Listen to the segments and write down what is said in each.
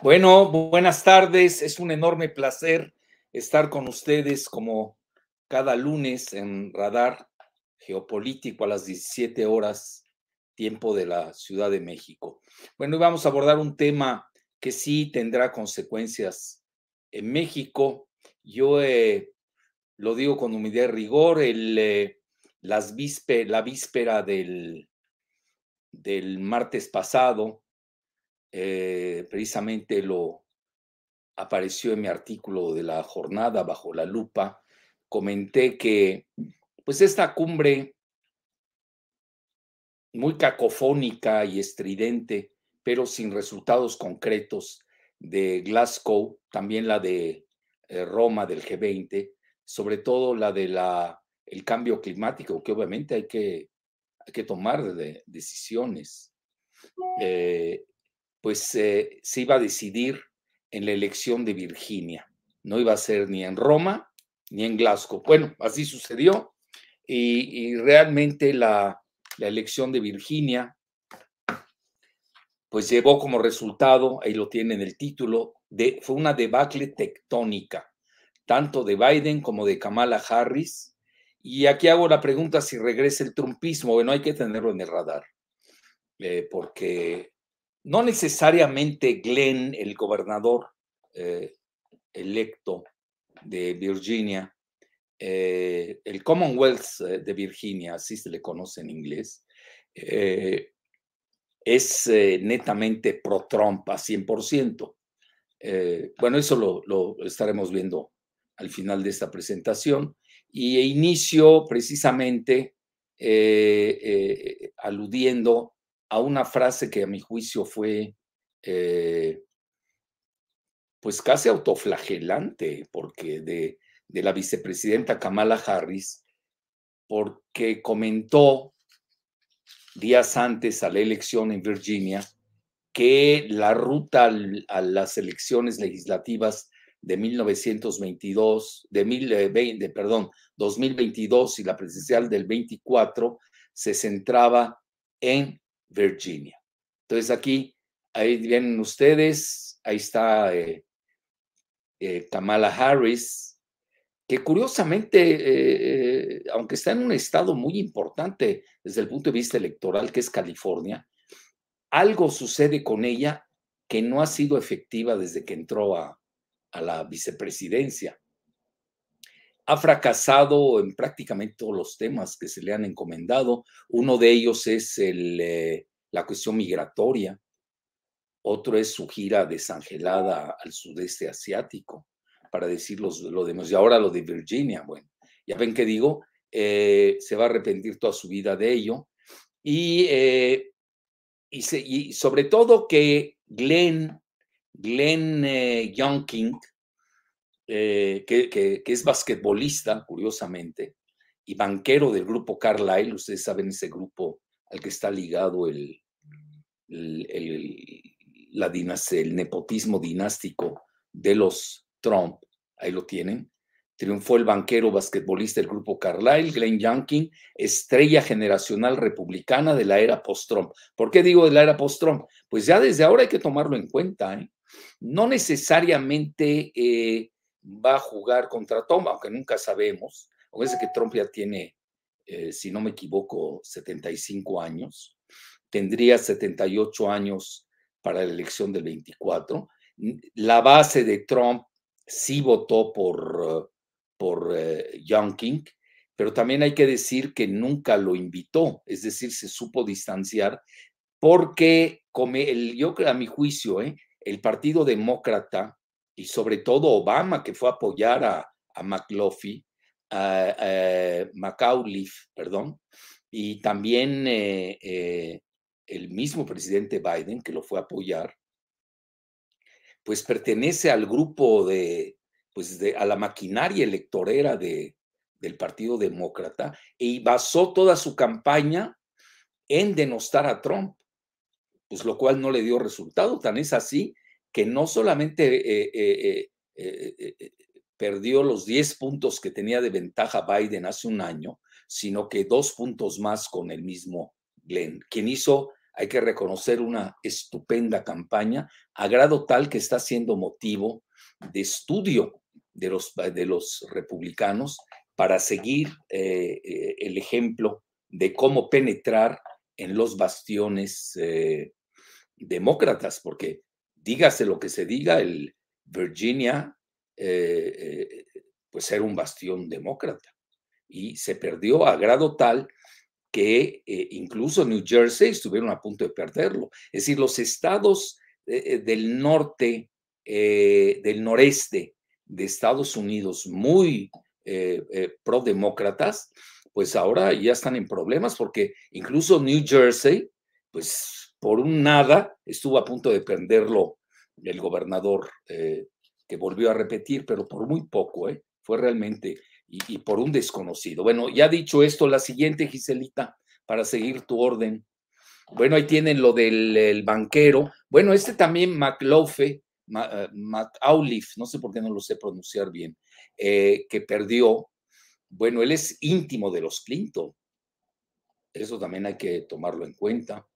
Bueno, buenas tardes. Es un enorme placer estar con ustedes como cada lunes en Radar Geopolítico a las 17 horas, tiempo de la Ciudad de México. Bueno, vamos a abordar un tema que sí tendrá consecuencias en México. Yo eh, lo digo con humildad y rigor, el, eh, las la víspera del, del martes pasado, eh, precisamente lo apareció en mi artículo de la jornada bajo la lupa, comenté que pues esta cumbre muy cacofónica y estridente, pero sin resultados concretos de Glasgow, también la de eh, Roma del G20, sobre todo la de la el cambio climático, que obviamente hay que, hay que tomar decisiones. Eh, pues eh, se iba a decidir en la elección de Virginia. No iba a ser ni en Roma ni en Glasgow. Bueno, así sucedió y, realmente la, elección de Virginia pues llevó como resultado, ahí lo tiene en el título, de, fue una debacle tectónica, tanto de Biden como de Kamala Harris. Y aquí hago la pregunta si regresa el trumpismo. Bueno, hay que tenerlo en el radar, eh, porque no necesariamente Glenn, el gobernador eh, electo de Virginia, eh, el Commonwealth eh, de Virginia, así se le conoce en inglés, es netamente pro-Trump a 100%. bueno, eso lo, estaremos viendo al final de esta presentación. Y inicio precisamente aludiendo a una frase que a mi juicio fue eh, pues casi autoflagelante, porque de, de la vicepresidenta Kamala Harris, porque comentó días antes a la elección en Virginia que la ruta a las elecciones legislativas de 1922, de, 2020, perdón, 2022 y la presidencial del 24 se centraba en Virginia. Entonces aquí, ahí vienen ustedes, ahí está eh, eh, Kamala Harris, que curiosamente, eh, aunque está en un estado muy importante desde el punto de vista electoral, que es California, algo sucede con ella que no ha sido efectiva desde que entró a, a la vicepresidencia. Ha fracasado en prácticamente todos los temas que se le han encomendado. Uno de ellos es eh, la cuestión migratoria. Otro es su gira desangelada al sudeste asiático, para decir lo demás. Y ahora lo de Virginia, bueno, ya ven que digo, eh, se va a arrepentir toda su vida de ello. Y, eh, y, sobre todo que Glenn, Glenn Youngking, eh, que, es basquetbolista, curiosamente, y banquero del grupo Carlyle. Ustedes saben ese grupo al que está ligado el, el, la el nepotismo dinástico de los Trump. Ahí lo tienen. Triunfó el banquero basquetbolista del grupo Carlyle, Glenn Youngkin, estrella generacional republicana de la era post-Trump. ¿Por qué digo de la era post-Trump? Pues ya desde ahora hay que tomarlo en cuenta. ¿eh? No necesariamente eh, va a jugar contra Trump, aunque nunca sabemos. Acuérdense que Trump ya tiene, eh, si no me equivoco, 75 años. Tendría 78 años para la elección del 24. La base de Trump sí votó por, por eh, Youngkin, pero también hay que decir que nunca lo invitó, es decir, se supo distanciar porque, come el, yo a mi juicio, eh, el Partido Demócrata y sobre todo Obama, que fue a apoyar a, a McLaughlin, a, Macauliffe, perdón, y también eh, eh, el mismo presidente Biden, que lo fue a apoyar, pues pertenece al grupo de, pues de, a la maquinaria electorera de, del Partido Demócrata y basó toda su campaña en denostar a Trump, pues lo cual no le dio resultado, tan es así que no solamente eh, eh, eh, perdió los 10 puntos que tenía de ventaja Biden hace un año, sino que dos puntos más con el mismo Glenn, quien hizo hay que reconocer una estupenda campaña, a grado tal que está siendo motivo de estudio de los, de los republicanos para seguir el ejemplo de cómo penetrar en los bastiones demócratas, porque dígase lo que se diga, el Virginia pues era un bastión demócrata y se perdió a grado tal que incluso New Jersey estuvieron a punto de perderlo. Es decir, los estados del norte, del noreste de Estados Unidos muy eh, eh, pro-demócratas, pues ahora ya están en problemas porque incluso New Jersey, pues por un nada estuvo a punto de perderlo el gobernador eh, que volvió a repetir, pero por muy poco, ¿eh? fue realmente y, por un desconocido. Bueno, ya dicho esto, la siguiente, Giselita, para seguir tu orden. Bueno, ahí tienen lo del banquero. Bueno, este también McLaughlin, McAuliffe, no sé por qué no lo sé pronunciar bien, eh, que perdió, bueno, él es íntimo de los Clinton. Eso también hay que tomarlo en cuenta.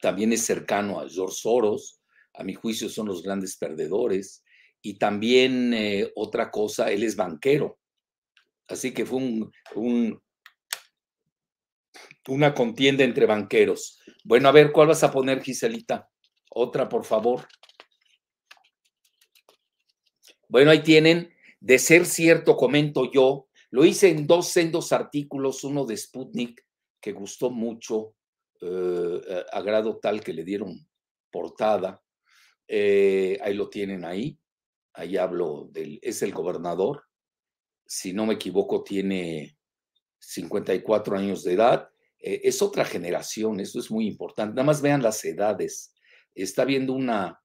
También es cercano a George Soros. A mi juicio son los grandes perdedores. Y también eh, otra cosa, él es banquero. Así que fue un, una contienda entre banqueros. Bueno, a ver, ¿cuál vas a poner, Giselita? Otra, por favor. Bueno, ahí tienen de ser cierto, comento yo, lo hice en dos sendos artículos, uno de Sputnik, que gustó mucho, eh, grado tal que le dieron portada. Eh, ahí lo tienen ahí. Ahí hablo del, es el gobernador. Si no me equivoco, tiene 54 años de edad. Eh, es otra generación, eso es muy importante. Nada más vean las edades. Está viendo una,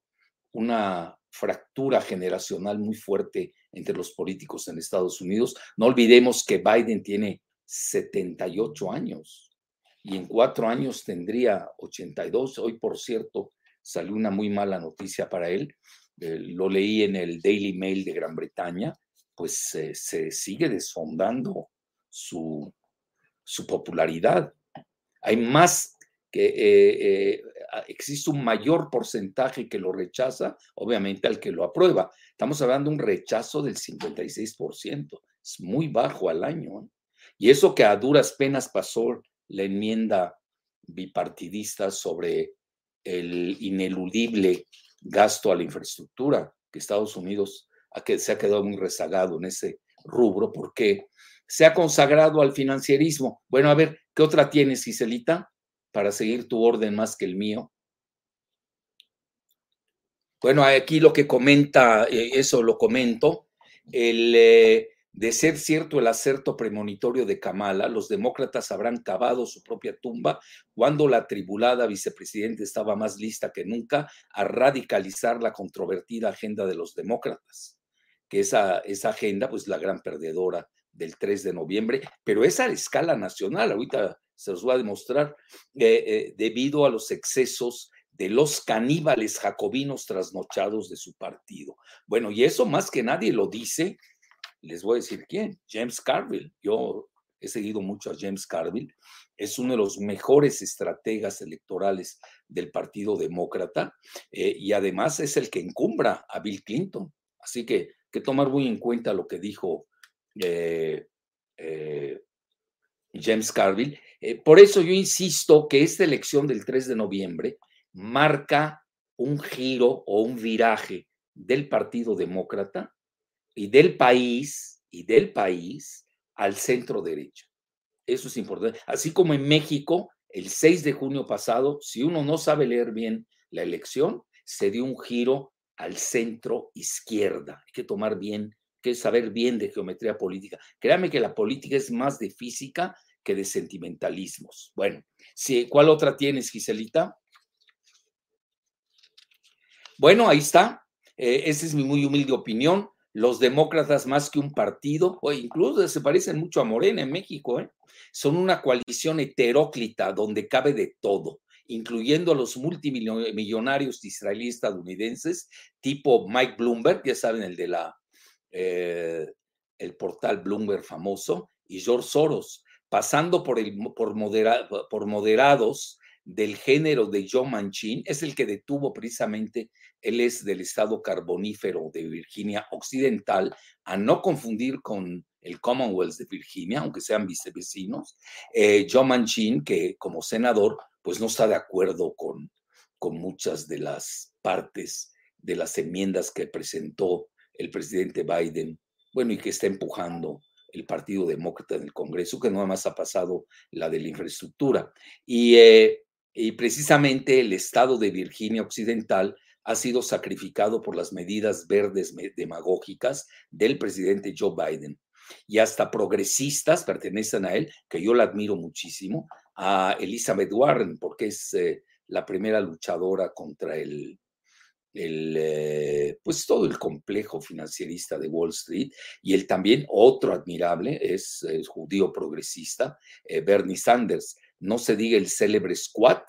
una fractura generacional muy fuerte entre los políticos en Estados Unidos. No olvidemos que Biden tiene 78 años y en cuatro años tendría 82. Hoy, por cierto, salió una muy mala noticia para él. Eh, lo leí en el Daily Mail de Gran Bretaña, pues se sigue desfondando su, su popularidad. Hay más que eh, eh, existe un mayor porcentaje que lo rechaza, obviamente al que lo aprueba. Estamos hablando de un rechazo del 56%, es muy bajo al año. ¿eh? Y eso que a duras penas pasó la enmienda bipartidista sobre el ineludible gasto a la infraestructura, que Estados Unidos se ha quedado muy rezagado en ese rubro porque se ha consagrado al financierismo. Bueno, a ver, ¿qué otra tienes, Giselita? para seguir tu orden más que el mío. Bueno, aquí lo que comenta, eh, eso lo comento, el, eh, de ser cierto el acerto premonitorio de Kamala, los demócratas habrán cavado su propia tumba cuando la tribulada vicepresidenta estaba más lista que nunca a radicalizar la controvertida agenda de los demócratas, que esa, esa agenda, pues la gran perdedora del 3 de noviembre, pero es a escala nacional. Ahorita se los voy a demostrar, eh, eh, debido a los excesos de los caníbales jacobinos trasnochados de su partido. Bueno, y eso más que nadie lo dice, les voy a decir quién, James Carville. Yo he seguido mucho a James Carville, es uno de los mejores estrategas electorales del Partido Demócrata eh, y además es el que encumbra a Bill Clinton. Así que que tomar muy en cuenta lo que dijo James Carville. Eh, por eso yo insisto que esta elección del 3 de noviembre marca un giro o un viraje del Partido Demócrata y del país y del país al centro derecha. Eso es importante. Así como en México, el 6 de junio pasado, si uno no sabe leer bien la elección, se dio un giro al centro izquierda. Hay que tomar bien que saber bien de geometría política. Créame que la política es más de física que de sentimentalismos. Bueno, sí, ¿cuál otra tienes, Giselita? Bueno, ahí está. Eh, esa es mi muy humilde opinión. Los demócratas, más que un partido, o incluso se parecen mucho a Morena en México, ¿eh? son una coalición heteróclita donde cabe de todo incluyendo a los multimillonarios israelíes estadounidenses, tipo Mike Bloomberg, ya saben, el de la eh, el portal Bloomberg famoso, y George Soros, pasando por, el, por, por moderados del género de Joe Manchin, es el que detuvo precisamente, él es del estado carbonífero de Virginia Occidental, a no confundir con el Commonwealth de Virginia, aunque sean vicevecinos. Eh, Joe Manchin, que como senador, pues no está de acuerdo con, con muchas de las partes de las enmiendas que presentó el presidente Biden, bueno, y que está empujando el Partido Demócrata en el Congreso, que nada más ha pasado la de la infraestructura. Y, eh, y precisamente el estado de Virginia Occidental ha sido sacrificado por las medidas verdes demagógicas del presidente Joe Biden. Y hasta progresistas pertenecen a él, que yo la admiro muchísimo, a Elizabeth Warren, porque es eh, la primera luchadora contra el, eh, pues todo el complejo financierista de Wall Street y el también otro admirable es el judío progresista eh, Bernie Sanders. No se diga el célebre squad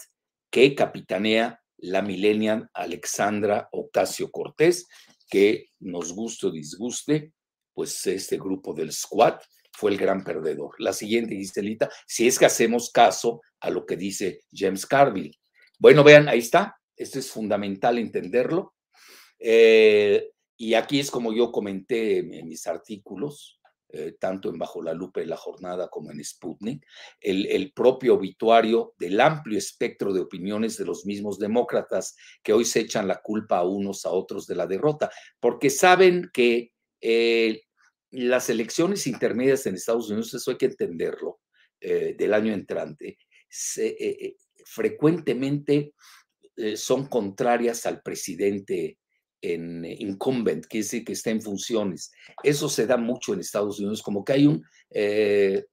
que capitanea la millennial Alexandra Ocasio Cortés, que nos guste o disguste, pues este grupo del squad fue el gran perdedor. La siguiente, Giselita, si es que hacemos caso a lo que dice James Carville. Bueno, vean, ahí está, esto es fundamental entenderlo. Eh, y aquí es como yo comenté en mis artículos, eh, tanto en Bajo la Lupa de la Jornada como en Sputnik, el, propio obituario del amplio espectro de opiniones de los mismos demócratas que hoy se echan la culpa a unos a otros de la derrota, porque saben que eh, las elecciones intermedias en Estados Unidos, eso hay que entenderlo, del año entrante, frecuentemente eh, son contrarias al presidente en eh, incumbent, quiere decir que está en funciones. Eso se da mucho en Estados Unidos, como que hay un, eh,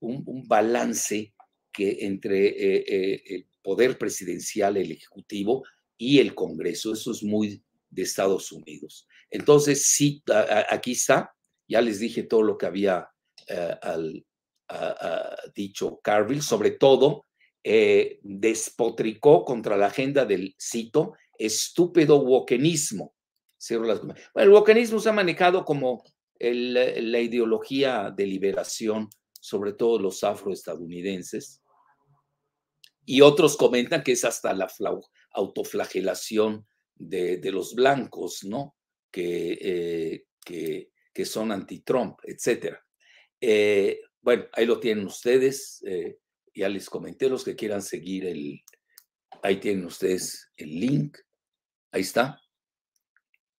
un, balance que entre el poder presidencial, el ejecutivo y el Congreso. Eso es muy de Estados Unidos. Entonces, sí, aquí está, ya les dije todo lo que había dicho Carville, sobre todo eh, despotricó contra la agenda del, cito, estúpido wokenismo. Bueno, el wokenismo se ha manejado como la ideología de liberación, sobre todo los afroestadounidenses, y otros comentan que es hasta la autoflagelación de, los blancos, ¿no? Que, eh, que, son anti-Trump, etc. Eh, bueno, ahí lo tienen ustedes. Ya les comenté los que quieran seguir el, ahí tienen ustedes el link, ahí está.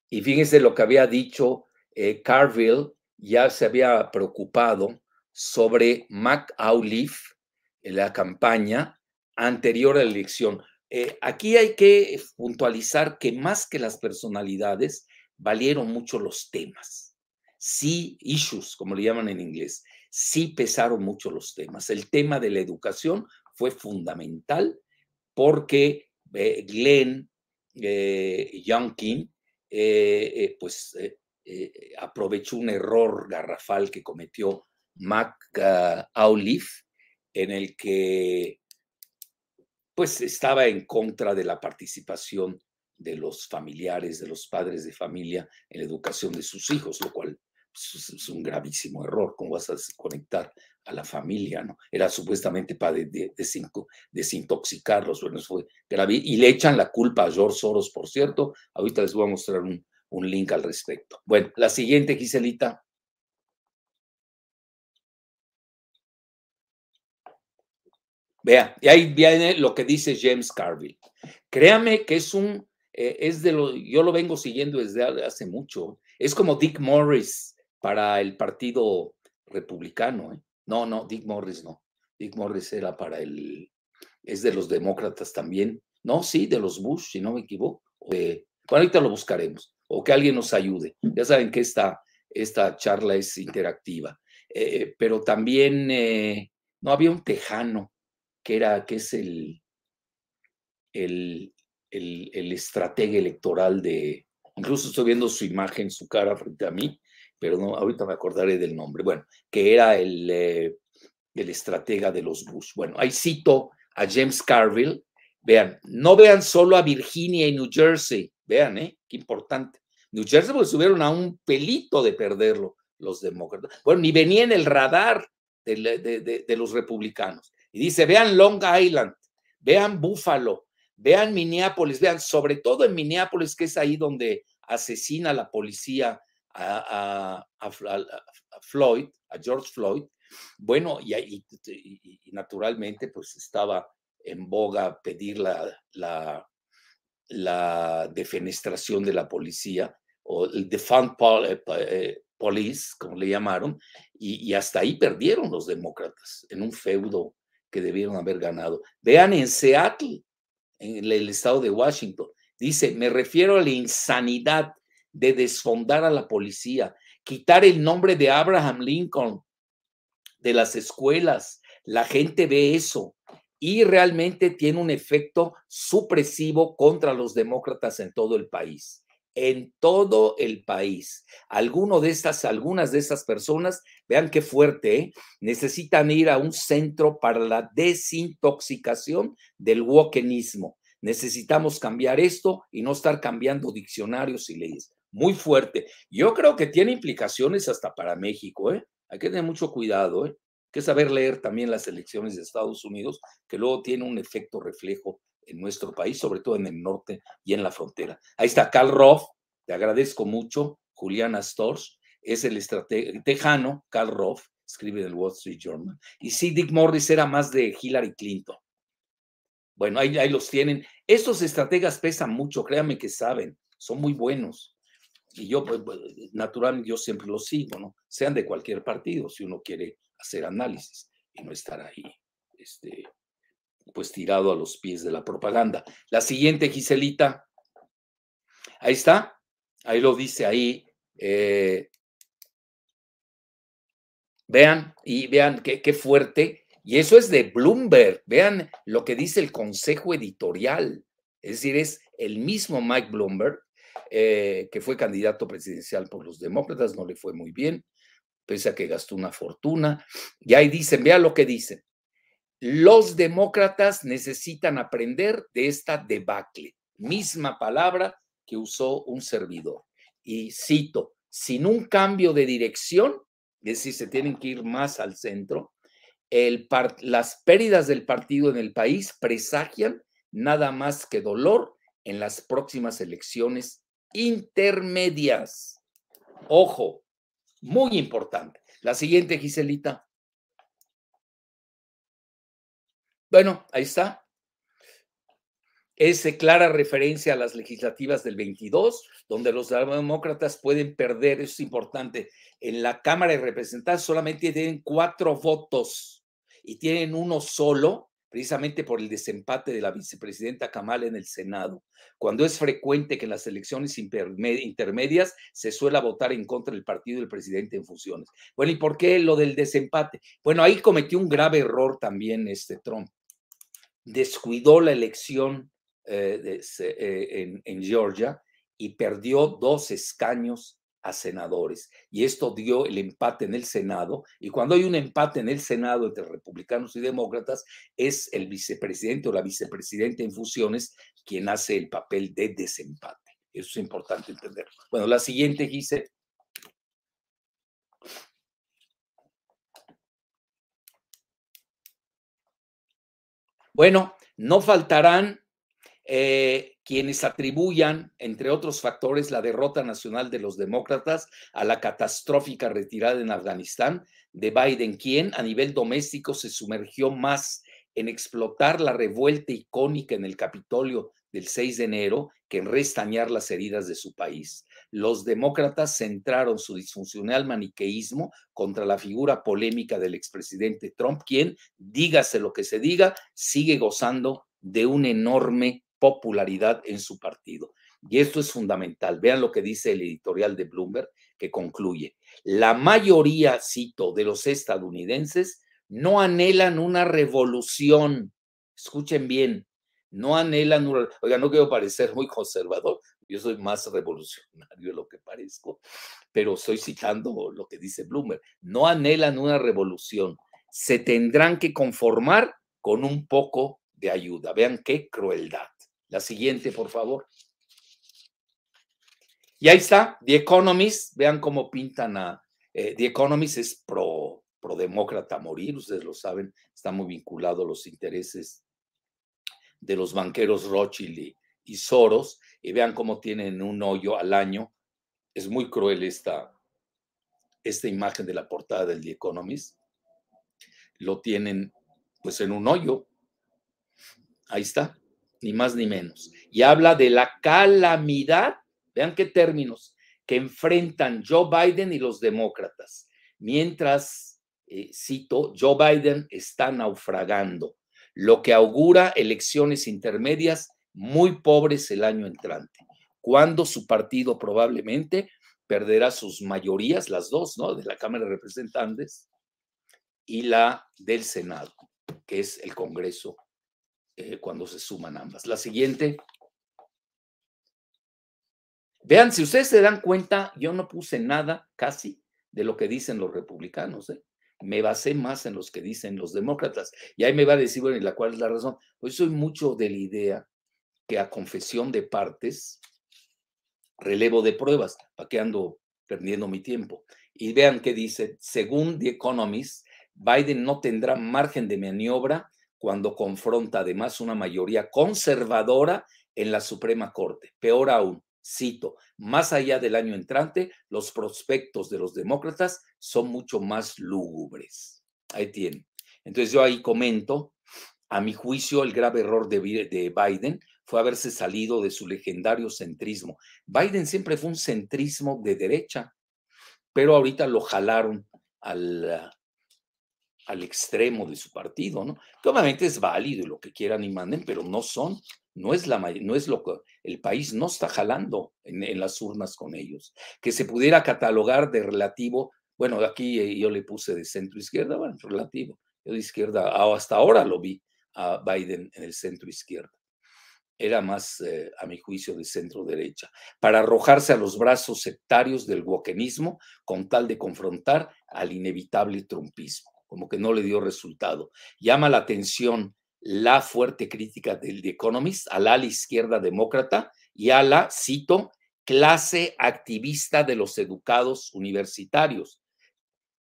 Y fíjense lo que había dicho eh, Carville, ya se había preocupado sobre McAuliffe en la campaña anterior a la elección. Eh, aquí hay que puntualizar que más que las personalidades, valieron mucho los temas. Sí, issues, como le llaman en inglés sí pesaron mucho los temas. El tema de la educación fue fundamental porque eh, Glenn eh, Youngkin eh, eh, pues aprovechó un error garrafal que cometió Mac Auliffe en el que pues estaba en contra de la participación de los familiares, de los padres de familia en la educación de sus hijos, lo cual es un gravísimo error. ¿Cómo vas a desconectar a la familia? ¿no? Era supuestamente para desintoxicarlos. Bueno, fue grave. Y le echan la culpa a George Soros, por cierto. Ahorita les voy a mostrar un, un link al respecto. Bueno, la siguiente, Giselita. Vea, y ahí viene lo que dice James Carville. Créame que es un, eh, es de lo, yo lo vengo siguiendo desde hace mucho. Es como Dick Morris para el Partido Republicano. ¿eh? No, no, Dick Morris no. Dick Morris era para el, es de los demócratas también. No, sí, de los Bush, si no me equivoco. bueno, ahorita lo buscaremos. O que alguien nos ayude. Ya saben que esta, esta charla es interactiva. Eh, pero también, eh, no, había un tejano que era, que es el, el, el, el estratega electoral de, incluso estoy viendo su imagen, su cara frente a mí, pero no, ahorita me acordaré del nombre, bueno, que era el, eh, el estratega de los Bush. Bueno, ahí cito a James Carville. Vean, no vean solo a Virginia y New Jersey, vean, ¿eh? Qué importante. New Jersey pues subieron a un pelito de perderlo los demócratas. Bueno, ni venía en el radar de, de, de, los republicanos. Y dice, vean Long Island, vean Buffalo, vean Minneapolis, vean sobre todo en Minneapolis, que es ahí donde asesina la policía a, Floyd, a George Floyd. Bueno, y, y, naturalmente pues estaba en boga pedir la, la, la defenestración de la policía o el defund eh, eh, police, como le llamaron, y, hasta ahí perdieron los demócratas en un feudo que debieron haber ganado. Vean en Seattle, en el estado de Washington, dice, me refiero a la insanidad de desfondar a la policía, quitar el nombre de Abraham Lincoln de las escuelas. La gente ve eso y realmente tiene un efecto supresivo contra los demócratas en todo el país. En todo el país. Alguno de estas, algunas de estas personas, vean qué fuerte, ¿eh? necesitan ir a un centro para la desintoxicación del wokenismo. Necesitamos cambiar esto y no estar cambiando diccionarios y leyes. Muy fuerte. Yo creo que tiene implicaciones hasta para México, ¿eh? Hay que tener mucho cuidado, ¿eh? que saber leer también las elecciones de Estados Unidos, que luego tiene un efecto reflejo en nuestro país, sobre todo en el norte y en la frontera. Ahí está Carl Roth, te agradezco mucho, Juliana Stors, es el estratega tejano, Carl Roth, escribe en el Wall Street Journal, y sí, Dick Morris era más de Hillary Clinton. Bueno, ahí, ahí los tienen. Estos estrategas pesan mucho, créanme que saben, son muy buenos. Y yo, pues, naturalmente, yo siempre los sigo, ¿no? Sean de cualquier partido, si uno quiere hacer análisis y no estar ahí, este, pues tirado a los pies de la propaganda. La siguiente, Giselita, ahí está, ahí lo dice ahí. Eh, vean, y vean qué, qué fuerte. Y eso es de Bloomberg. Vean lo que dice el consejo editorial. Es decir, es el mismo Mike Bloomberg, eh, que fue candidato presidencial por los demócratas, no le fue muy bien pese a que gastó una fortuna. Y ahí dicen, vea lo que dicen. Los demócratas necesitan aprender de esta debacle. Misma palabra que usó un servidor. Y cito, sin un cambio de dirección, es decir, se tienen que ir más al centro, el las pérdidas del partido en el país presagian nada más que dolor en las próximas elecciones intermedias. Ojo, muy importante. La siguiente, Giselita. Bueno, ahí está. Es clara referencia a las legislativas del 22, donde los demócratas pueden perder, eso es importante. En la Cámara de Representantes solamente tienen cuatro votos y tienen uno solo precisamente por el desempate de la vicepresidenta Kamala en el Senado, cuando es frecuente que en las elecciones intermedias se suele votar en contra del partido del presidente en funciones. Bueno, ¿y por qué lo del desempate? Bueno, ahí cometió un grave error también este Trump. Descuidó la elección eh, eh, en, en Georgia y perdió dos escaños a senadores. Y esto dio el empate en el Senado. Y cuando hay un empate en el Senado entre republicanos y demócratas, es el vicepresidente o la vicepresidenta en funciones quien hace el papel de desempate. Eso es importante entender. Bueno, la siguiente, dice Bueno, no faltarán eh, quienes atribuyan, entre otros factores, la derrota nacional de los demócratas a la catastrófica retirada en Afganistán de Biden, quien a nivel doméstico se sumergió más en explotar la revuelta icónica en el Capitolio del 6 de enero que en restañar las heridas de su país. Los demócratas centraron su disfuncional maniqueísmo contra la figura polémica del expresidente Trump, quien, dígase lo que se diga, sigue gozando de un enorme popularidad en su partido. Y esto es fundamental. Vean lo que dice el editorial de Bloomberg, que concluye. La mayoría, cito, de los estadounidenses no anhelan una revolución. Escuchen bien, no anhelan una... Oiga, no quiero parecer muy conservador, yo soy más revolucionario de lo que parezco, pero estoy citando lo que dice Bloomberg. No anhelan una revolución, se tendrán que conformar con un poco de ayuda. Vean qué crueldad. La siguiente, por favor. Y ahí está, The Economist. Vean cómo pintan a. Eh, The Economist es pro, prodemócrata a morir, ustedes lo saben, está muy vinculado a los intereses de los banqueros Rothschild y, Soros, y vean cómo tienen un hoyo al año. Es muy cruel esta, esta imagen de la portada del The Economist. Lo tienen pues en un hoyo. Ahí está, ni más ni menos. Y habla de la calamidad, vean qué términos, que enfrentan Joe Biden y los demócratas. Mientras, eh, cito, Joe Biden está naufragando lo que augura elecciones intermedias muy pobres el año entrante, cuando su partido probablemente perderá sus mayorías, las dos, ¿no? De la Cámara de Representantes y la del Senado, que es el Congreso eh, cuando se suman ambas. La siguiente. Vean, si ustedes se dan cuenta, yo no puse nada casi de lo que dicen los republicanos. ¿eh? me basé más en los que dicen los demócratas. Y ahí me va a decir, bueno, ¿y la cuál es la razón? Pues soy mucho de la idea que a confesión de partes, relevo de pruebas, ¿para qué ando perdiendo mi tiempo? Y vean qué dice, según The Economist, Biden no tendrá margen de maniobra cuando confronta además una mayoría conservadora en la Suprema Corte. Peor aún, cito, más allá del año entrante, los prospectos de los demócratas son mucho más lúgubres. Ahí tienen. Entonces yo ahí comento, a mi juicio, el grave error de, Biden fue haberse salido de su legendario centrismo. Biden siempre fue un centrismo de derecha, pero ahorita lo jalaron al, al extremo de su partido, ¿no? Que obviamente es válido lo que quieran y manden, pero no son no es, la, no es lo que el país no está jalando en, las urnas con ellos. Que se pudiera catalogar de relativo, bueno, aquí eh, yo le puse de centro izquierda, bueno, relativo. Yo de izquierda, hasta ahora lo vi a Biden en el centro izquierda. Era más, eh, a mi juicio, de centro derecha, para arrojarse a los brazos sectarios del wokenismo con tal de confrontar al inevitable trumpismo, como que no le dio resultado. Llama la atención la fuerte crítica del The Economist a la, izquierda demócrata y a la, cito, clase activista de los educados universitarios,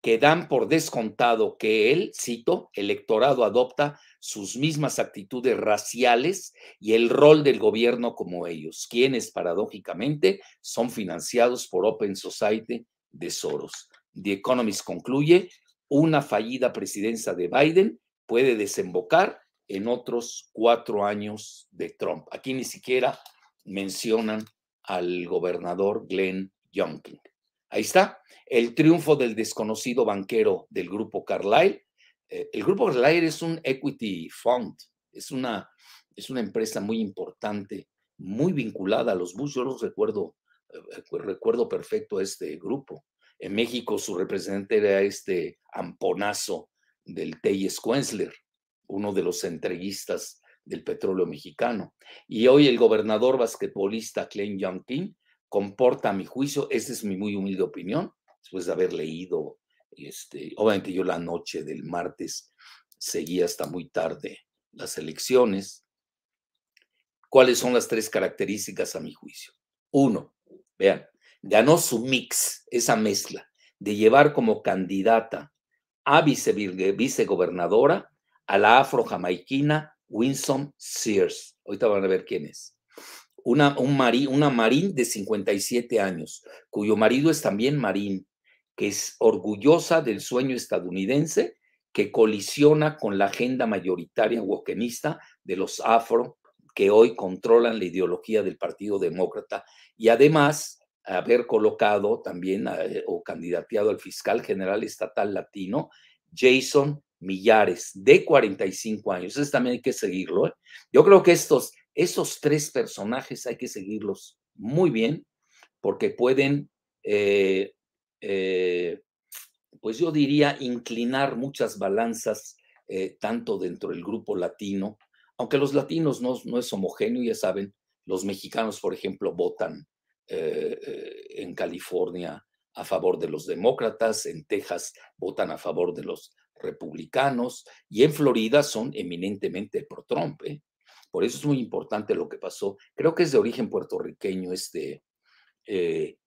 que dan por descontado que el, cito, electorado adopta sus mismas actitudes raciales y el rol del gobierno como ellos, quienes paradójicamente son financiados por Open Society de Soros. The Economist concluye, una fallida presidencia de Biden puede desembocar en otros cuatro años de Trump. Aquí ni siquiera mencionan al gobernador Glenn Youngkin. Ahí está, el triunfo del desconocido banquero del grupo Carlyle. Eh, el grupo Carlyle es un equity fund, es una, es una empresa muy importante, muy vinculada a los Bush. Yo los recuerdo, eh, recuerdo perfecto a este grupo. En México su representante era este amponazo del Teyes Quensler uno de los entreguistas del petróleo mexicano. Y hoy el gobernador basquetbolista Klein Youngkin comporta, a mi juicio, esa es mi muy humilde opinión, después de haber leído, este, obviamente yo la noche del martes seguía hasta muy tarde las elecciones. ¿Cuáles son las tres características a mi juicio? Uno, vean, ganó su mix, esa mezcla de llevar como candidata a vice, vicegobernadora a la afro-jamaiquina Winsome Sears. Ahorita van a ver quién es. Una, un una marín de 57 años, cuyo marido es también marín, que es orgullosa del sueño estadounidense que colisiona con la agenda mayoritaria wokenista de los afro que hoy controlan la ideología del Partido Demócrata y además haber colocado también eh, o candidateado al fiscal general estatal latino Jason Millares, de 45 años. Ese también hay que seguirlo. ¿eh? Yo creo que estos, esos tres personajes hay que seguirlos muy bien porque pueden, eh, pues yo diría, inclinar muchas balanzas tanto dentro del grupo latino, aunque los latinos no, no es homogéneo, ya saben, los mexicanos, por ejemplo, votan en California a favor de los demócratas, en Texas votan a favor de los republicanos y en Florida son eminentemente pro-Trump. ¿eh? Por eso es muy importante lo que pasó. Creo que es de origen puertorriqueño este eh,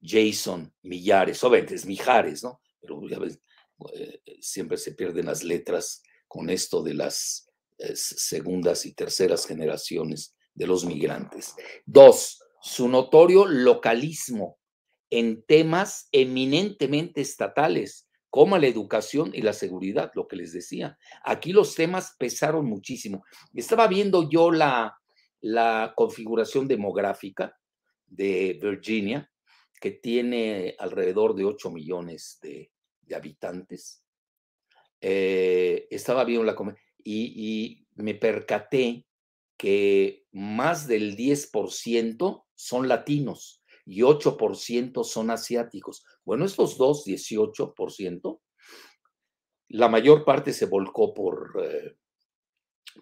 Jason Millares, obviamente es Mijares, ¿no? Pero eh, siempre se pierden las letras con esto de las eh, segundas y terceras generaciones de los migrantes. Dos, su notorio localismo en temas eminentemente estatales, como la educación y la seguridad, lo que les decía. Aquí los temas pesaron muchísimo. Estaba viendo yo la, la configuración demográfica de Virginia, que tiene alrededor de 8 millones de, habitantes. Eh, estaba viendo la y, y me percaté que más del 10% son latinos y 8% son asiáticos. Bueno, estos dos, 18%, la mayor parte se volcó por, eh,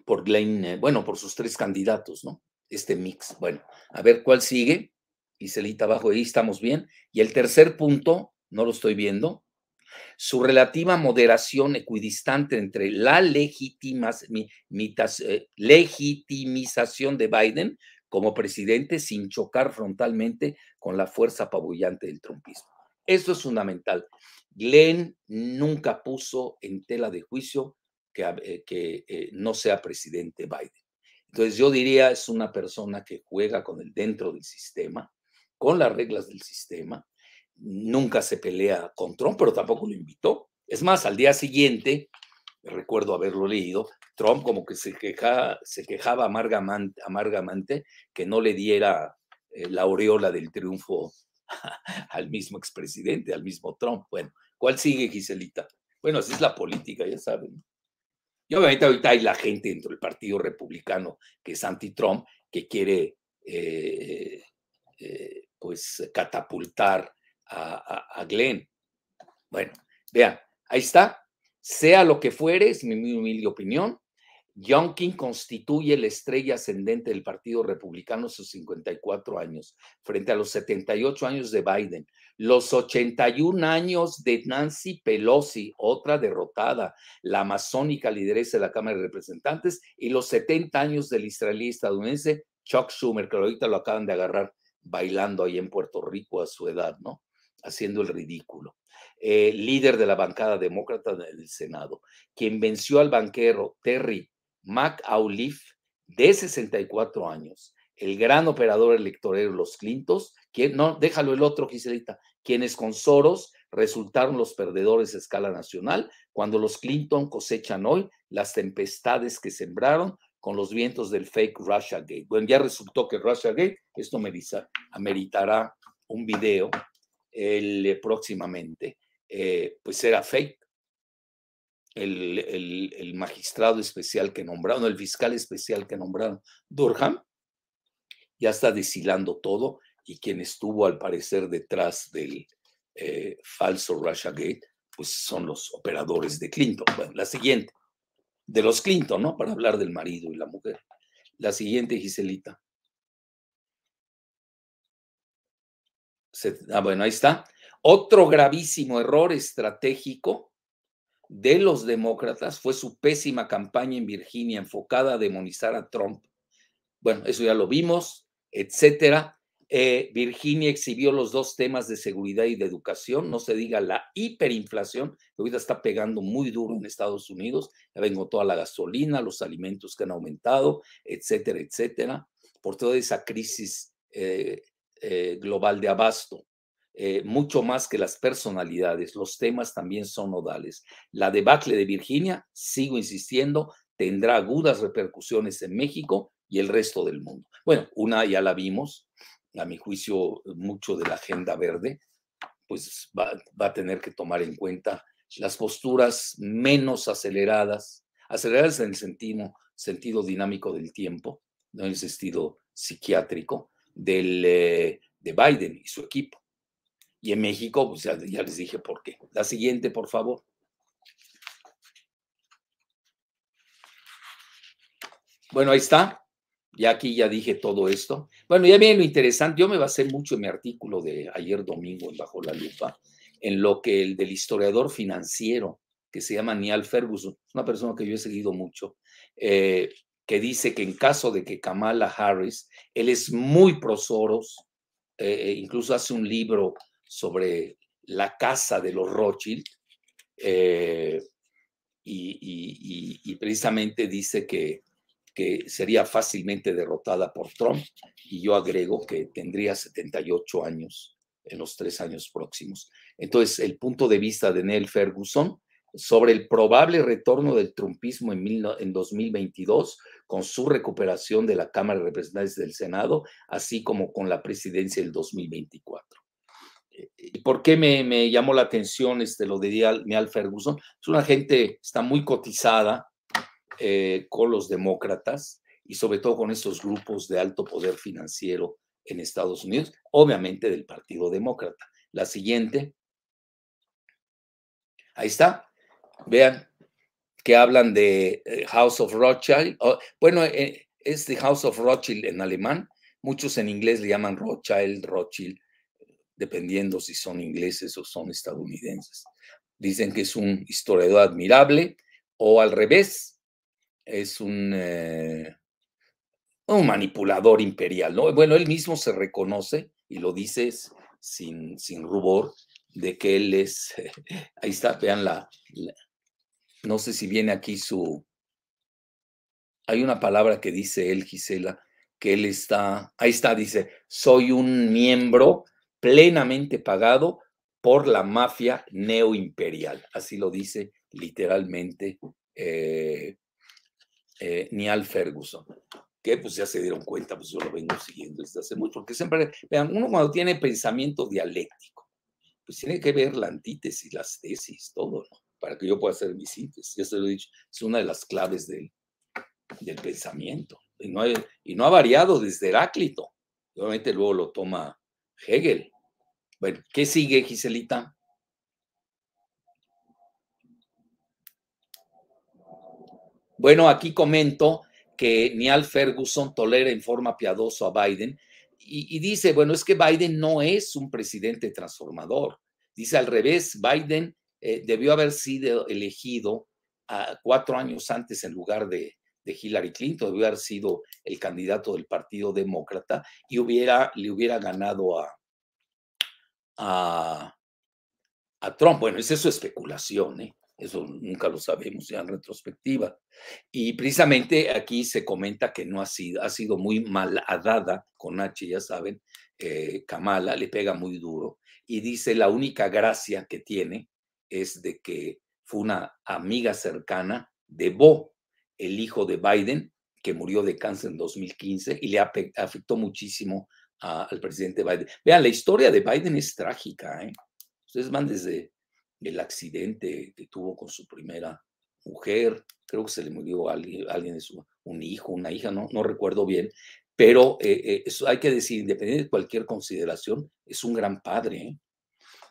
por Glenn, eh, bueno, por sus tres candidatos, ¿no? Este mix. Bueno, a ver cuál sigue. Giselita abajo ahí, estamos bien. Y el tercer punto, no lo estoy viendo, su relativa moderación equidistante entre la eh, legitimización de Biden como presidente sin chocar frontalmente con la fuerza apabullante del trumpismo. Esto es fundamental. Glenn nunca puso en tela de juicio que, eh, eh, no sea presidente Biden. Entonces yo diría es una persona que juega con el dentro del sistema, con las reglas del sistema, nunca se pelea con Trump, pero tampoco lo invitó. Es más, al día siguiente, recuerdo haberlo leído, Trump como que se, se quejaba amargamente, que no le diera eh, la aureola del triunfo al mismo expresidente, al mismo Trump. Bueno, ¿cuál sigue, Giselita? Bueno, así es la política, ya saben. Y obviamente ahorita hay la gente dentro del Partido Republicano que es anti-Trump, que quiere eh, eh, pues catapultar a, Glenn. Bueno, vean, ahí está. Sea lo que fuere, es mi humilde opinión, Youngkin constituye la estrella ascendente del Partido Republicano a sus 54 años, frente a los 78 años de Biden, los 81 años de Nancy Pelosi, otra derrotada, la amazónica lideresa de la Cámara de Representantes, y los 70 años del israelí estadounidense Chuck Schumer, que ahorita lo acaban de agarrar bailando ahí en Puerto Rico a su edad, ¿no? Haciendo el ridículo. Eh, líder de la bancada demócrata del Senado, quien venció al banquero Terry McAuliffe de 64 años, el gran operador electoral de los Clintons, quien, no, déjalo el otro, Giselita, quienes con Soros resultaron los perdedores a escala nacional cuando los Clinton cosechan hoy las tempestades que sembraron con los vientos del fake Russia Gate. Bueno, ya resultó que Russia Gate, esto ameritará un video el, eh, próximamente, eh, pues era fake. El, el, magistrado especial que nombraron, el fiscal especial que nombraron, Durham, ya está deshilando todo y quien estuvo al parecer detrás del eh, falso Russia Gate, pues son los operadores de Clinton. Bueno, la siguiente, de los Clinton, ¿no? Para hablar del marido y la mujer. La siguiente, Giselita. Ah, bueno, ahí está. Otro gravísimo error estratégico de los demócratas fue su pésima campaña en Virginia enfocada a demonizar a Trump. Bueno, eso ya lo vimos, etcétera. Eh, Virginia exhibió los dos temas de seguridad y de educación, no se diga la hiperinflación, que ahorita está pegando muy duro en Estados Unidos, ya vengo toda la gasolina, los alimentos que han aumentado, etcétera, etcétera, por toda esa crisis eh, eh, global de abasto. Eh, mucho más que las personalidades, los temas también son nodales. La debacle de Virginia, sigo insistiendo, tendrá agudas repercusiones en México y el resto del mundo. Bueno, una ya la vimos, a mi juicio, mucho de la agenda verde, pues va, a tener que tomar en cuenta las posturas menos aceleradas, aceleradas en el sentido, sentido dinámico del tiempo, no en el sentido psiquiátrico, del, eh, de Biden y su equipo. Y en México, pues ya, les dije por qué. La siguiente, por favor. Bueno, ahí está. Ya aquí ya dije todo esto. Bueno, ya viene lo interesante. Yo me basé mucho en mi artículo de ayer domingo en Bajo la Lupa, en lo que el del historiador financiero, que se llama Neal Ferguson, una persona que yo he seguido mucho, eh, que dice que en caso de que Kamala Harris, él es muy prosoros, eh, incluso hace un libro sobre la casa de los Rothschild, eh, y, precisamente dice que, que sería fácilmente derrotada por Trump y yo agrego que tendría 78 años en los tres años próximos. Entonces, el punto de vista de Neil Ferguson sobre el probable retorno del trumpismo en, en 2022 con su recuperación de la Cámara de Representantes del Senado, así como con la presidencia del 2024. Eh, ¿Y por qué me, llamó la atención este, lo de Neal Ferguson? Es una gente, está muy cotizada eh, con los demócratas y sobre todo con estos grupos de alto poder financiero en Estados Unidos, obviamente del Partido Demócrata. La siguiente. Ahí está. Vean que hablan de eh, House of Rothschild. bueno, eh, es de House of Rothschild en alemán. Muchos en inglés le llaman Rothschild, Rothschild, dependiendo si son ingleses o son estadounidenses. Dicen que es un historiador admirable o al revés, es un, eh, un manipulador imperial. ¿no? Bueno, él mismo se reconoce y lo dice sin, sin rubor de que él es, ahí está, vean la, no sé si viene aquí su, hay una palabra que dice él, Gisela, que él está, ahí está, dice, soy un miembro plenamente pagado por la mafia neoimperial, así lo dice literalmente eh, eh, Ferguson que pues ya se dieron cuenta, pues yo lo vengo siguiendo desde hace mucho, porque siempre, vean, uno cuando tiene pensamiento dialéctico, pues tiene que ver la antítesis, las tesis, todo, ¿no? Para que yo pueda hacer síntesis. Ya se lo he dicho, es una de las claves del, del pensamiento. Y no, y no ha variado desde Heráclito. Obviamente luego lo toma Hegel. Bueno, ¿qué sigue, Giselita? Bueno, aquí comento que Neal Ferguson tolera en forma piadosa a Biden y, dice, bueno, es que Biden no es un presidente transformador. Dice al revés, Biden eh, debió haber sido elegido a cuatro años antes en lugar de, Hillary Clinton, debió haber sido el candidato del Partido Demócrata y hubiera, le hubiera ganado a, Trump. Bueno, es su especulación, ¿eh? Eso nunca lo sabemos ya en retrospectiva. Y precisamente aquí se comenta que no ha sido, ha sido muy malhadada con H, ya saben, eh, Kamala le pega muy duro y dice la única gracia que tiene es de que fue una amiga cercana de Bo, el hijo de Biden, que murió de cáncer en 2015 y le afectó muchísimo al presidente Biden. Vean, la historia de Biden es trágica. ¿eh? Ustedes van desde el accidente que tuvo con su primera mujer, creo que se le murió alguien, alguien de su, un hijo, una hija, no, no recuerdo bien, pero eh, eh, eso hay que decir, independiente de cualquier consideración, es un gran padre. ¿eh?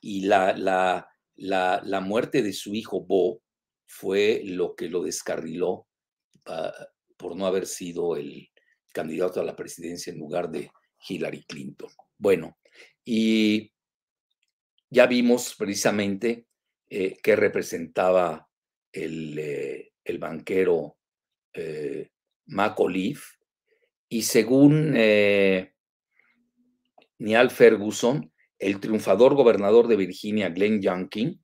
Y la, la, la, la, muerte de su hijo Bo fue lo que lo descarriló ah, por no haber sido el candidato a la presidencia en lugar de Hillary Clinton. Bueno, y ya vimos precisamente eh, que representaba el, eh, el banquero eh, y según eh, Neal Ferguson, el triunfador gobernador de Virginia, Glenn Youngkin,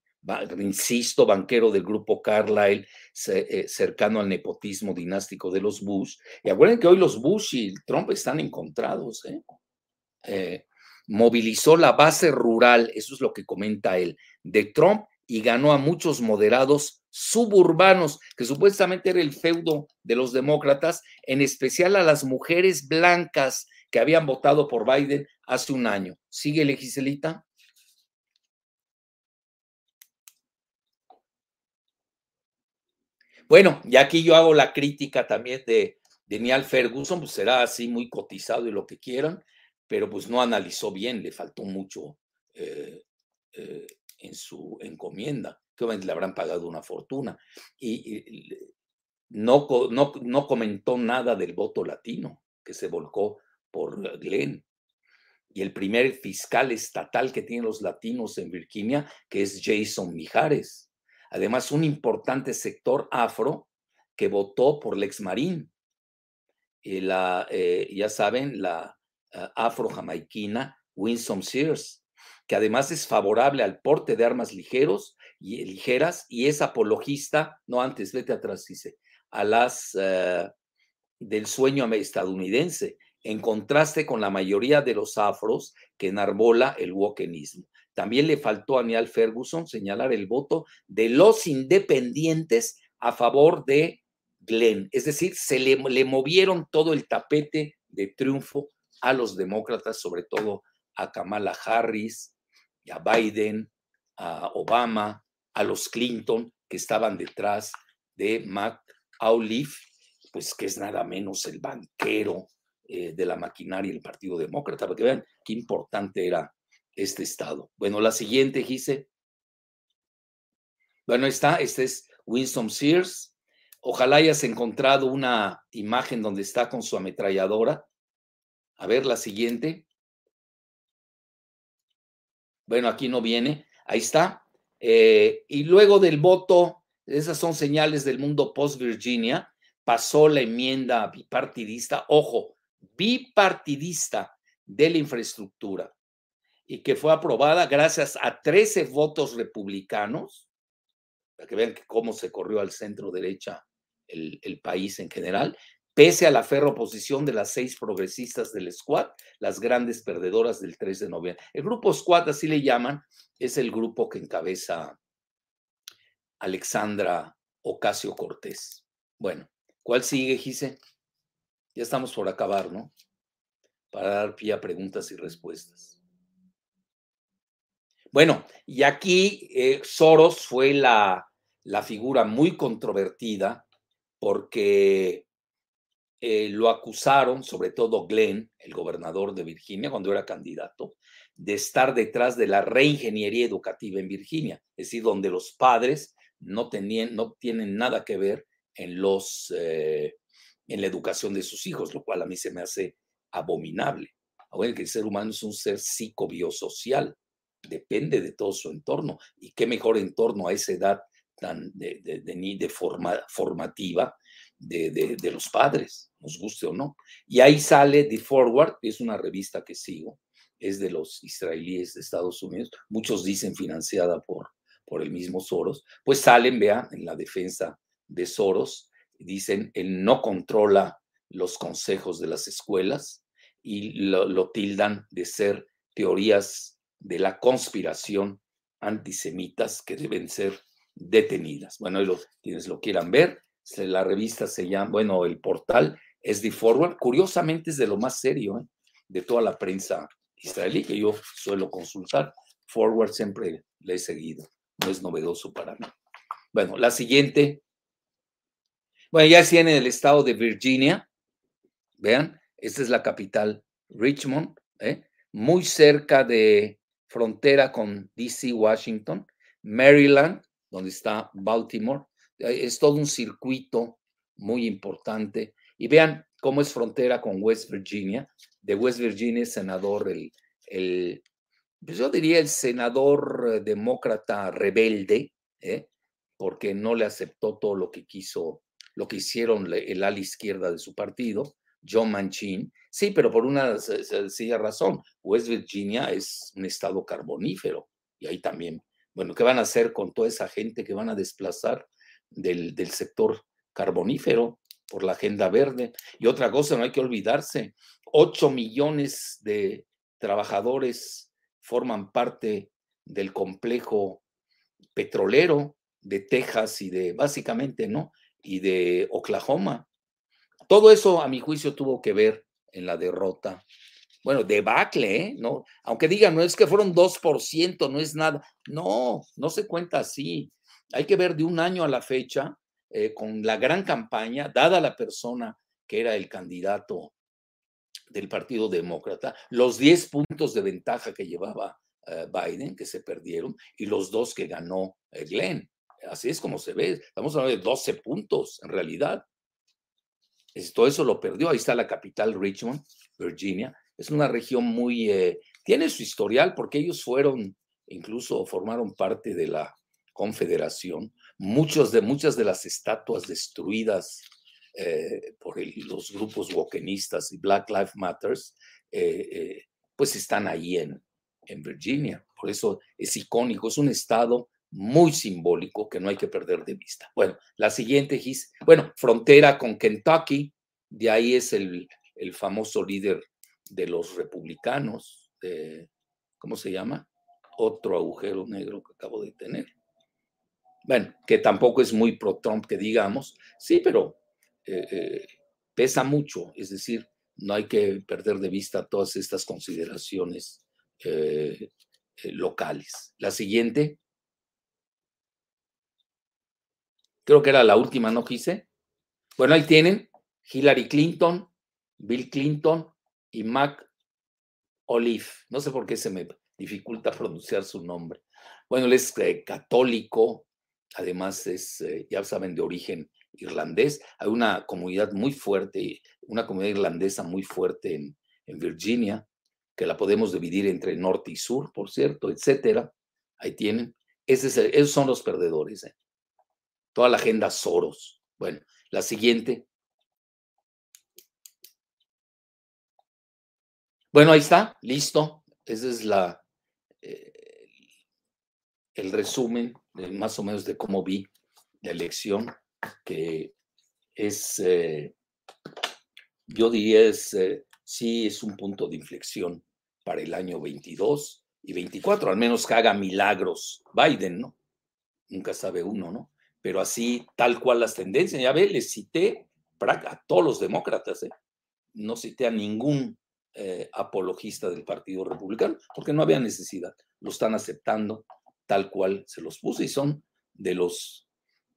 insisto, banquero del grupo Carlyle, cercano al nepotismo dinástico de los Bush. Y acuérdense que hoy los Bush y Trump están encontrados. movilizó la base rural, eso es lo que comenta él, de Trump y ganó a muchos moderados suburbanos, que supuestamente era el feudo de los demócratas, en especial a las mujeres blancas que habían votado por Biden hace un año. ¿Sigue, Legiselita? Bueno, y aquí yo hago la crítica también de, de Neal Ferguson, pues será así muy cotizado y lo que quieran, pero pues no analizó bien, le faltó mucho eh, eh, en su encomienda, que obviamente le habrán pagado una fortuna. Y, no, no, no comentó nada del voto latino que se volcó por Glenn. Y el primer fiscal estatal que tienen los latinos en Virginia, que es Jason Mijares. Además, un importante sector afro que votó por Lex Marín. Y la, eh, ya saben, la uh, afro-jamaiquina Winsome Sears que además es favorable al porte de armas ligeros y ligeras y es apologista, no antes, vete atrás, dice, a las eh, del sueño estadounidense, en contraste con la mayoría de los afros que enarbola el wokenismo. También le faltó a Neal Ferguson señalar el voto de los independientes a favor de Glenn, es decir, se le, le movieron todo el tapete de triunfo a los demócratas, sobre todo a Kamala Harris, a Biden, a Obama, a los Clinton, que estaban detrás de Mac Auliffe, pues que es nada menos el banquero eh, de la maquinaria del Partido Demócrata, para que vean qué importante era este estado. Bueno, la siguiente, Gise. Bueno, está, este es Winston Sears. Ojalá hayas encontrado una imagen donde está con su ametralladora. A ver, la siguiente. Bueno, aquí no viene. Ahí está. Eh, y luego del voto, esas son señales del mundo post-Virginia, pasó la enmienda bipartidista, ojo, bipartidista de la infraestructura, y que fue aprobada gracias a 13 votos republicanos, para que vean cómo se corrió al centro derecha el, país en general, pese a la ferro oposición de las seis progresistas del Squad, las grandes perdedoras del 3 de noviembre. El grupo Squad, así le llaman, es el grupo que encabeza Alexandra Ocasio Cortés. Bueno, ¿cuál sigue, Gise? Ya estamos por acabar, ¿no? Para dar pie a preguntas y respuestas. Bueno, y aquí eh, Soros fue la, la figura muy controvertida porque eh, lo acusaron, sobre todo Glenn, el gobernador de Virginia, cuando era candidato, de estar detrás de la reingeniería educativa en Virginia, es decir, donde los padres no, tenían, no tienen nada que ver en, los, eh, en la educación de sus hijos, lo cual a mí se me hace abominable. Ahora que el ser humano es un ser psicobiosocial, depende de todo su entorno. Y qué mejor entorno a esa edad tan de, de, de, forma, formativa de, de, los padres, nos guste o no. Y ahí sale The Forward, que es una revista que sigo, es de los israelíes de Estados Unidos, muchos dicen financiada por, por el mismo Soros, pues salen, vean, en la defensa de Soros, dicen, él no controla los consejos de las escuelas y lo, lo tildan de ser teorías de la conspiración antisemitas que deben ser detenidas. Bueno, y quienes lo quieran ver, la revista se llama, bueno, el portal es The Forward, curiosamente es de lo más serio ¿eh? de toda la prensa israelí que yo suelo consultar. Forward siempre le he seguido, no es novedoso para mí. Bueno, la siguiente. Bueno, ya tiene el estado de Virginia. Vean, esta es la capital, Richmond, ¿eh? muy cerca de frontera con DC, Washington. Maryland, donde está Baltimore, eh, es todo un circuito muy importante. Y vean cómo es frontera con West Virginia. De West Virginia es senador el, el pues yo diría el senador eh, demócrata rebelde, porque no le aceptó todo lo que quiso, lo que hicieron el ala izquierda de su partido, John Manchin. Sí, pero por una sencilla razón. West Virginia es un estado carbonífero y ahí también, bueno, ¿qué van a hacer con toda esa gente que van a desplazar del, sector carbonífero por la agenda verde. Y otra cosa, no hay que olvidarse, 8 millones de trabajadores forman parte del complejo petrolero de Texas y de, básicamente, ¿no? Y de Oklahoma. Todo eso, a mi juicio, tuvo que ver en la derrota. Bueno, debacle, ¿eh? ¿no? Aunque digan, no es que fueron 2%, no es nada. No, no se cuenta así hay que ver de un año a la fecha, eh, con la gran campaña, dada la persona que era el candidato del Partido Demócrata, los 10 puntos de ventaja que llevaba eh, Biden, que se perdieron, y los dos que ganó eh, Glenn. Así es como se ve. Estamos hablando de 12 puntos en realidad. todo eso lo perdió. Ahí está la capital, Richmond, Virginia. Es una región muy... tiene su historial porque ellos fueron, incluso formaron parte de la confederación, muchos de, muchas de las estatuas destruidas eh, por los grupos wokenistas y Black Lives Matters, eh, eh, pues están ahí en, en Virginia. Por eso es icónico, es un estado muy simbólico que no hay que perder de vista. Bueno, la siguiente, bueno, frontera con Kentucky, de ahí es el, el famoso líder de los republicanos, ¿cómo se llama? Otro agujero negro que acabo de tener. Bueno, que tampoco es muy pro-Trump que digamos, sí, pero eh, eh, pesa mucho, es decir, no hay que perder de vista todas estas consideraciones eh, locales. La siguiente, creo que era la última, ¿no quise? Bueno, ahí tienen Hillary Clinton, Bill Clinton y Mac Olive. No sé por qué se me dificulta pronunciar su nombre. Bueno, él es católico, además es, ya saben, de origen irlandés. Hay una comunidad muy fuerte, una comunidad irlandesa muy fuerte en, Virginia, que la podemos dividir entre norte y sur, por cierto, etcétera. Ahí tienen. esos son los perdedores. ¿eh? Toda la agenda Soros. Bueno, la siguiente. Bueno, ahí está, listo. Ese es la, eh, el resumen más o menos de cómo vi la elección que es, eh, yo diría, es, eh, sí es un punto de inflexión para el año 22 y 24, al menos que haga milagros Biden, ¿no? Nunca sabe uno, ¿no? Pero así, tal cual las tendencias, ya ve, les cité a todos los demócratas, ¿eh? No cité a ningún apologista del Partido Republicano, porque no había necesidad. Lo están aceptando tal cual se los puse y son de los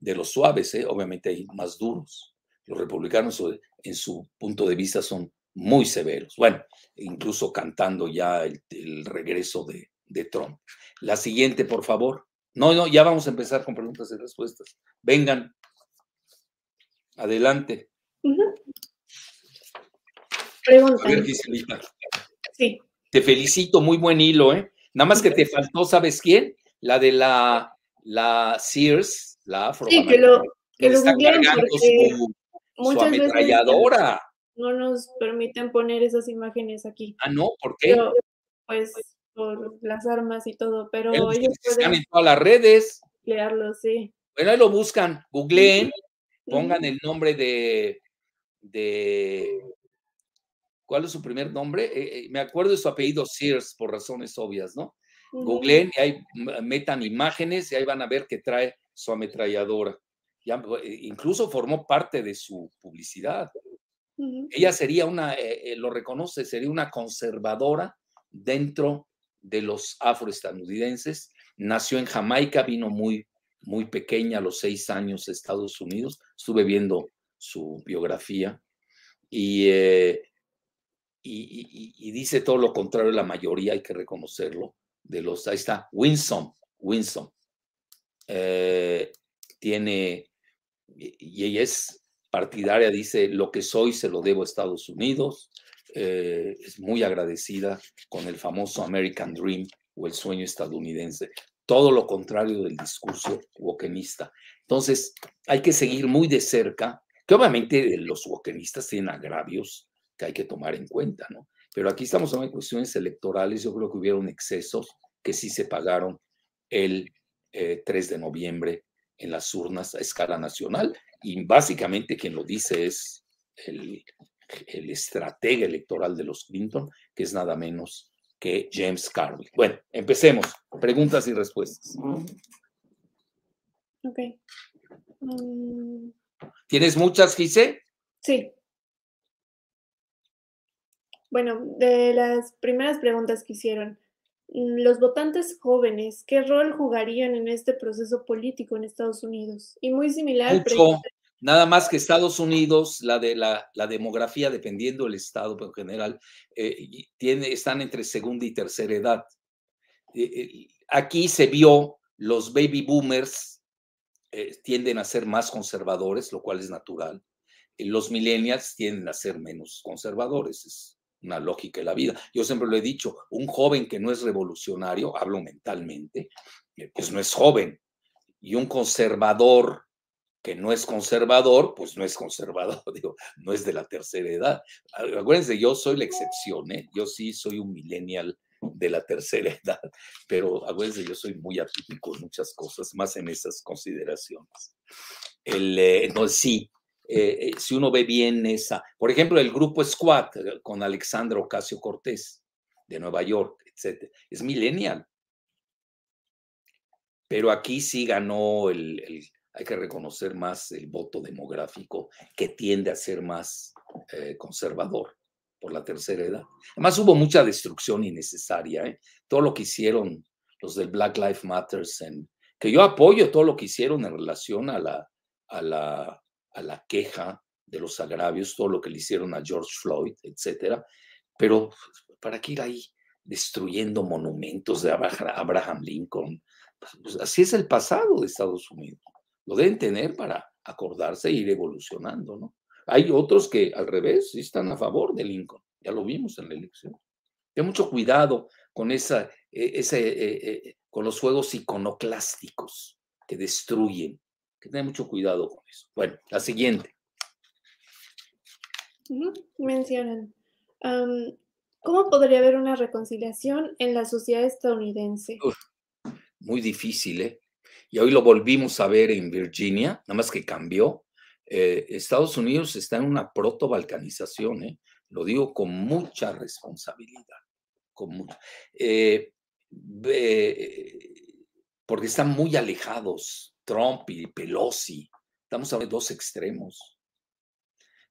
de los suaves, ¿eh? obviamente hay más duros. Los republicanos eh, en su punto de vista son muy severos. Bueno, incluso cantando ya el, regreso de, Trump. La siguiente, por favor. No, no, ya vamos a empezar con preguntas y respuestas. Vengan. Adelante. Pregunta. Sí. Te felicito, muy buen hilo, ¿eh? Nada más que te faltó, ¿sabes quién? La de la, la Sears, la afro. Sí, que lo, que lo está cargando su, su ametralladora. No nos permiten poner esas imágenes aquí. Ah, no, ¿por qué? pues por las armas y todo, pero ellos en todas las redes. Leerlo, sí. Bueno, ahí lo buscan, googleen, pongan el nombre de, de ¿cuál es su primer nombre? Eh, eh, me acuerdo de su apellido Sears por razones obvias, ¿no? Googleen y ahí metan imágenes y ahí van a ver que trae su ametralladora. Ya, eh, incluso formó parte de su publicidad. Ella sería una, eh, eh, lo reconoce, sería una conservadora dentro de los afroestadounidenses. Nació en Jamaica, vino muy, muy pequeña a los seis años a Estados Unidos. Estuve viendo su biografía y, y, dice todo lo contrario la mayoría, hay que reconocerlo, de los, ahí está, Winsome, Winsome, eh, tiene, y ella es partidaria, dice, lo que soy se lo debo a Estados Unidos, eh, es muy agradecida con el famoso American Dream o el sueño estadounidense, todo lo contrario del discurso wokenista. Entonces, hay que seguir muy de cerca, que obviamente los wokenistas tienen agravios que hay que tomar en cuenta, ¿no? Pero aquí estamos hablando de cuestiones electorales, yo creo que hubieron excesos que sí se pagaron el 3 eh, de noviembre en las urnas a escala nacional y básicamente quien lo dice es el, el estratega electoral de los Clinton, que es nada menos que James Carville. Bueno, empecemos. Preguntas y respuestas. Ok. Mm. ¿Tienes muchas, Gise? Sí. Bueno, de las primeras preguntas que hicieron, Mm, los votantes jóvenes, ¿qué rol jugarían en este proceso político en Estados Unidos? Y muy similar. Mucho, nada más que Estados Unidos, la de la, demografía, dependiendo del estado, pero en general, eh, tiene, están entre segunda y tercera edad. Eh, eh, aquí se vio los baby boomers tienden a ser más conservadores, lo cual es natural. Los millennials tienden a ser menos conservadores una lógica de la vida. Yo siempre lo he dicho, un joven que no es revolucionario, hablo mentalmente, pues no es joven. Y un conservador que no es conservador, pues no es conservador, digo, no es de la tercera edad. Acuérdense, yo soy la excepción, ¿eh? yo sí soy un millennial de la tercera edad, pero a veces yo soy muy atípico en muchas cosas, más en esas consideraciones. El, eh, entonces, sí, eh, eh, si uno ve bien esa, por ejemplo, el grupo Squad con Alexandra Ocasio Cortés de Nueva York, etc. Es millennial. Pero aquí sí ganó el, hay que reconocer más el voto demográfico que tiende a ser más conservador por la tercera edad. Además hubo mucha destrucción innecesaria. ¿eh? Todo lo que hicieron los del Black Lives Matter, que yo apoyo todo lo que hicieron en relación a la, queja de los agravios, todo lo que le hicieron a George Floyd, etcétera. Pero ¿para qué ir ahí destruyendo monumentos de Abraham Lincoln? Pues así es el pasado de Estados Unidos. Lo deben tener para acordarse e ir evolucionando, ¿no? Hay otros que al revés están a favor de Lincoln, ya lo vimos en la elección. Ten mucho cuidado con, esa, e, ese, e, e, con los juegos iconoclásticos que destruyen. Que mucho cuidado con eso. Bueno, la siguiente. Mencionan, ¿cómo podría haber una reconciliación en la sociedad estadounidense? muy difícil, ¿eh? Y hoy lo volvimos a ver en Virginia, nada más que cambió. Eh, Estados Unidos está en una proto-balcanización, ¿eh? lo digo con mucha responsabilidad, eh, porque están muy alejados Trump y Pelosi, estamos hablando de dos extremos.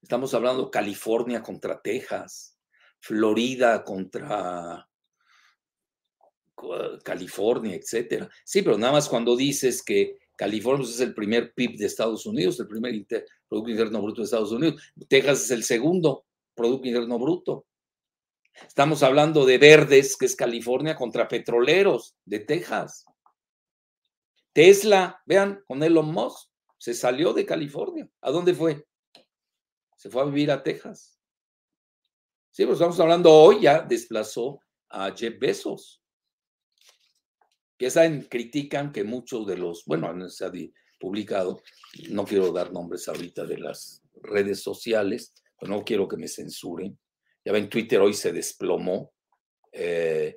Estamos hablando California contra Texas, Florida contra California, etcétera. Sí, pero nada más cuando dices que California es el primer PIB de Estados Unidos, el primer Producto Interno Bruto de Estados Unidos. Texas es el segundo Producto Interno Bruto. Estamos hablando de verdes, que es California, contra petroleros de Texas. Tesla, vean, con Elon Musk, se salió de California. ¿A dónde fue? Se fue a vivir a Texas. Sí, pues estamos hablando hoy, ya desplazó a Jeff Bezos que saben, critican que muchos de los, bueno, se ha publicado, no quiero dar nombres ahorita de las redes sociales, pero no quiero que me censuren. Ya ven, Twitter hoy se desplomó. Eh,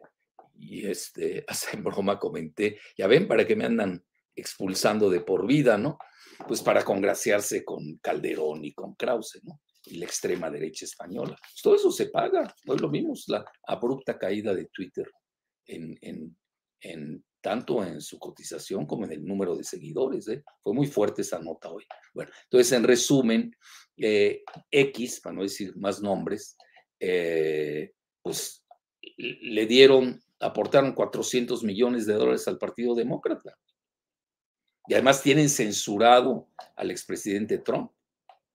y este, hace broma comenté, ya ven, para que me andan expulsando de por vida, ¿no? Pues para congraciarse con Calderón y con Krause, ¿no? Y la extrema derecha española. Pues todo eso se paga, es lo mismo, la abrupta caída de Twitter en, en, en tanto en su cotización como en el número de seguidores. ¿eh? Fue muy fuerte esa nota hoy. Bueno, entonces, en resumen, eh, X, para no decir más nombres, eh, pues le dieron, aportaron 400 millones de dólares al Partido Demócrata. Y además tienen censurado al expresidente Trump.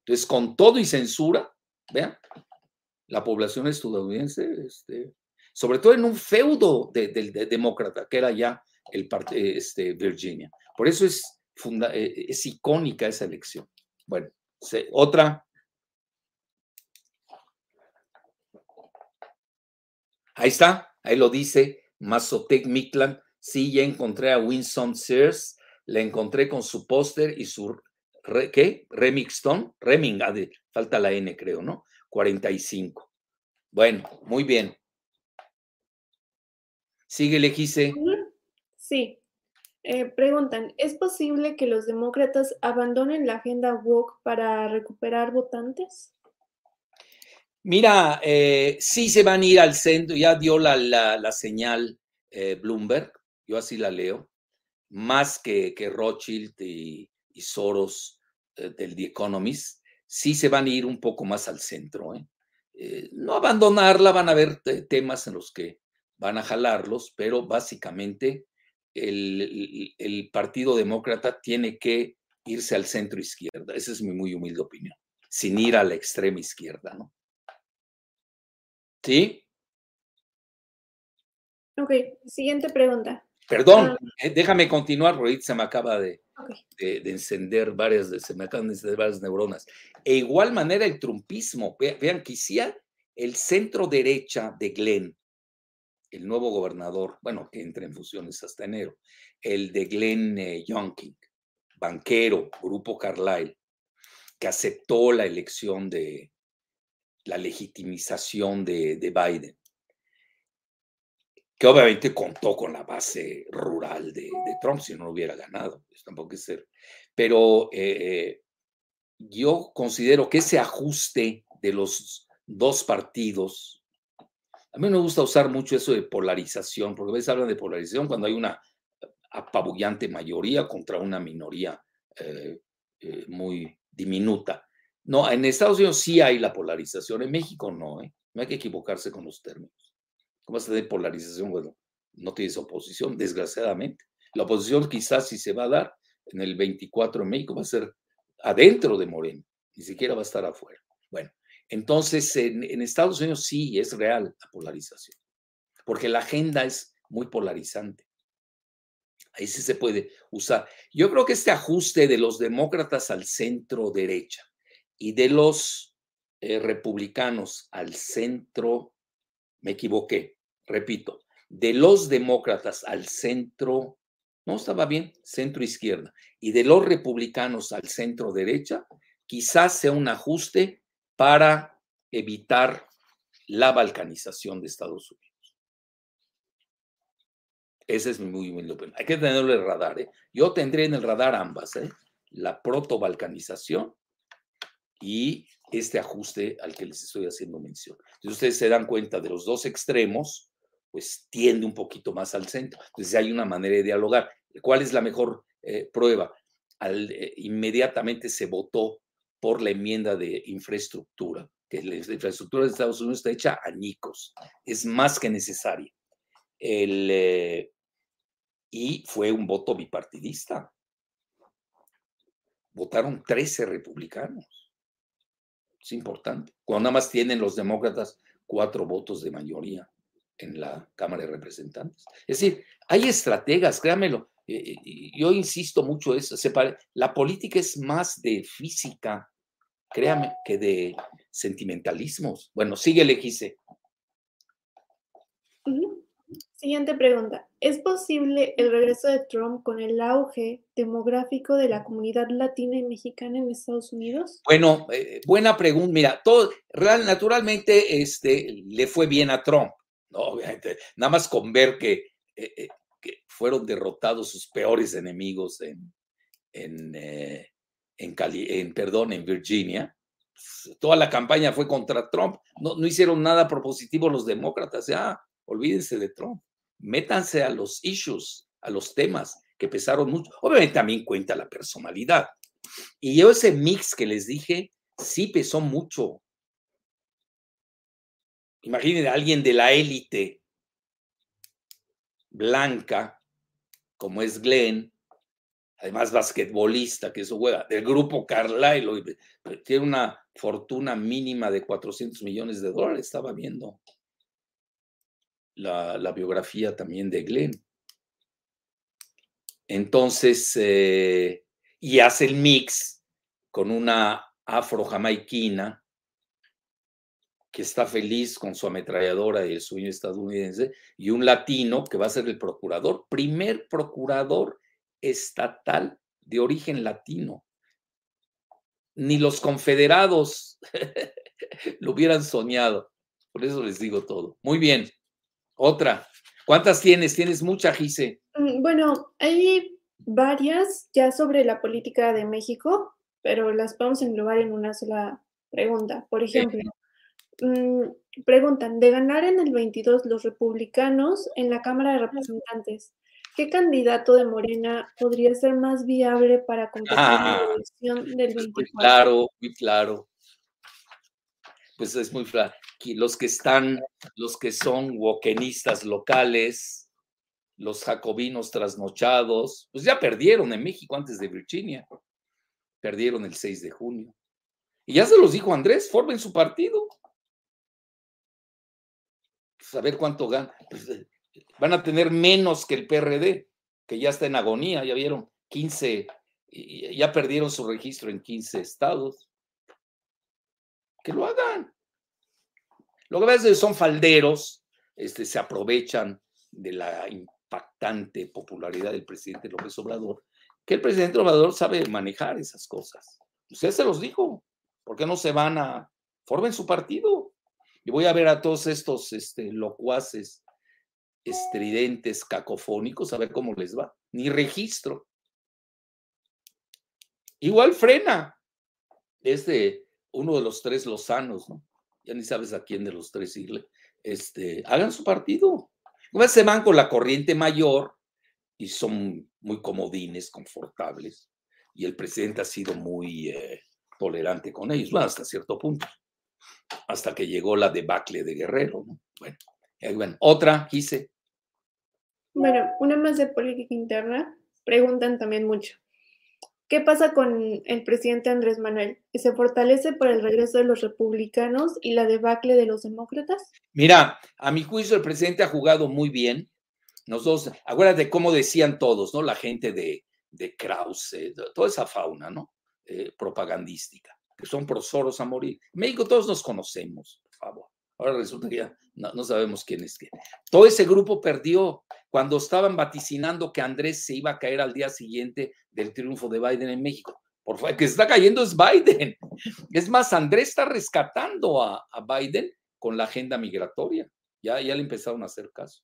Entonces, con todo y censura, vean, la población estadounidense, este, sobre todo en un feudo del demócrata, que era ya el este, Virginia. Por eso es, eh, es icónica esa elección. Bueno, otra. Ahí está, ahí lo dice Mazotec Miklan. Sí, ya encontré a Winston Sears, le encontré con su póster y su, ¿qué? Remington, Reming, ah, falta la N creo, ¿no? 45. Bueno, muy bien. Sigue, quise. Sí. Eh, preguntan, ¿es posible que los demócratas abandonen la agenda woke para recuperar votantes? Mira, eh, sí se van a ir al centro, ya dio la, señal eh, Bloomberg, yo así la leo, más que, que Rothschild y, Soros del The Economist, sí se van a ir un poco más al centro. no abandonarla, van a haber temas en los que van a jalarlos, pero básicamente el, Partido Demócrata tiene que irse al centro izquierda. Esa es mi muy humilde opinión, sin ir a la extrema izquierda, ¿no? ¿Sí? Ok, siguiente pregunta. Perdón, ah. eh, déjame continuar, porque se me acaba de, de, encender varias, se me acaban de encender varias neuronas. E igual manera el trumpismo, vean que si el centro derecha de Glenn el nuevo gobernador, bueno, que entra en funciones hasta enero, el de Glenn eh, Youngkin, banquero, Grupo Carlyle, que aceptó la elección de la legitimización de, Biden. que obviamente contó con la base rural de, Trump, si no lo hubiera ganado, eso tampoco es ser. Pero eh, yo considero que ese ajuste de los dos partidos, a mí me gusta usar mucho eso de polarización, porque a veces hablan de polarización cuando hay una apabullante mayoría contra una minoría eh, eh, muy diminuta. No, en Estados Unidos sí hay la polarización, en México no, no hay que equivocarse con los términos. ¿Cómo vas a polarización? Bueno, no tienes oposición, desgraciadamente. La oposición quizás si se va a dar en el 24 en México va a ser adentro de Moreno, ni siquiera va a estar afuera. Bueno, entonces en, Estados Unidos sí es real la polarización, porque la agenda es muy polarizante. Ahí sí se puede usar. Yo creo que este ajuste de los demócratas al centro derecha y de los eh, republicanos al centro, me equivoqué, repito, de los demócratas al centro, no estaba bien, centro izquierda, y de los republicanos al centro derecha, quizás sea un ajuste para evitar la balcanización de Estados Unidos. Ese es muy, muy opinión. Hay que tenerlo en el radar. ¿eh? Yo tendré en el radar ambas, ¿eh? la proto-balcanización y este ajuste al que les estoy haciendo mención. Si ustedes se dan cuenta de los dos extremos, pues tiende un poquito más al centro. Entonces hay una manera de dialogar. ¿Cuál es la mejor eh, prueba? Eh, inmediatamente se votó por la enmienda de infraestructura, que la infraestructura de Estados Unidos está hecha añicos, es más que necesaria. El, eh, y fue un voto bipartidista. Votaron 13 republicanos. Es importante. Cuando nada más tienen los demócratas cuatro votos de mayoría en la Cámara de Representantes. Es decir, hay estrategas, créamelo. Eh, eh, yo insisto mucho eso. La política es más de física, créame, que de sentimentalismos. Bueno, sigue, Legice. Siguiente pregunta. ¿Es posible el regreso de Trump con el auge demográfico de la comunidad latina y mexicana en Estados Unidos? Bueno, eh, buena pregunta. Mira, todo, real, naturalmente este, le fue bien a Trump. Obviamente, nada más con ver que, eh, eh, que fueron derrotados sus peores enemigos en, en, en, en, perdón, en Virginia. Toda la campaña fue contra Trump. No, no hicieron nada propositivo los demócratas. Ya, olvídense de Trump métanse a los issues, a los temas que pesaron mucho. Obviamente también cuenta la personalidad. Y yo ese mix que les dije, sí pesó mucho. Imaginen a alguien de la élite blanca, como es Glenn, además basquetbolista, que eso juega, del grupo Carlyle, tiene una fortuna mínima de 400 millones de dólares, estaba viendo la, biografía también de Glenn. Entonces, eh, y hace el mix con una afro-jamaiquina que está feliz con su ametralladora y el sueño estadounidense, y un latino que va a ser el procurador, primer procurador estatal de origen latino. Ni los confederados lo hubieran soñado. Por eso les digo todo. Muy bien. Otra. ¿Cuántas tienes? Tienes mucha, Gise. Mm, bueno, hay varias ya sobre la política de México, pero las podemos englobar en una sola pregunta. Por ejemplo, mm, preguntan, de ganar en el 22 los republicanos en la Cámara de Representantes, ¿qué candidato de Morena podría ser más viable para competir en la ah, elección del 24? Muy claro, muy claro. Pues es muy claro los que están, los que son wokenistas locales, los jacobinos trasnochados, pues ya perdieron en México antes de Virginia. Perdieron el 6 de junio. Y ya se los dijo Andrés, formen su partido. Pues a ver cuánto ganan. Pues, van a tener menos que el PRD, que ya está en agonía, ya vieron, 15, ya perdieron su registro en 15 estados. Que lo hagan. Lo que pasa son falderos, este, se aprovechan de la impactante popularidad del presidente López Obrador, que el presidente Obrador sabe manejar esas cosas. Usted se los dijo, ¿por qué no se van a, formen su partido? Y voy a ver a todos estos este, locuaces estridentes, cacofónicos, a ver cómo les va. Ni registro. Igual frena. Es de uno de los tres lozanos, ¿no? Ya ni sabes a quién de los tres irle. Este, hagan su partido. Se van con la corriente mayor y son muy comodines, confortables. Y el presidente ha sido muy eh, tolerante con ellos, bueno, hasta cierto punto. Hasta que llegó la debacle de Guerrero. ¿no? Bueno, eh, bueno, otra, quise. Bueno, una más de política interna. Preguntan también mucho. ¿Qué pasa con el presidente Andrés Manuel? ¿Se fortalece por el regreso de los republicanos y la debacle de los demócratas? Mira, a mi juicio el presidente ha jugado muy bien. Nosotros, acuérdate cómo decían todos, ¿no? La gente de, de Krause, toda esa fauna, ¿no? Eh, propagandística, que son prosoros a morir. En México todos nos conocemos, por favor. Ahora resulta que ya no, sabemos quién es quién. Todo ese grupo perdió cuando estaban vaticinando que Andrés se iba a caer al día siguiente del triunfo de Biden en México. Por favor, que se está cayendo es Biden. Es más, Andrés está rescatando a, Biden con la agenda migratoria. Ya, ya le empezaron a hacer caso.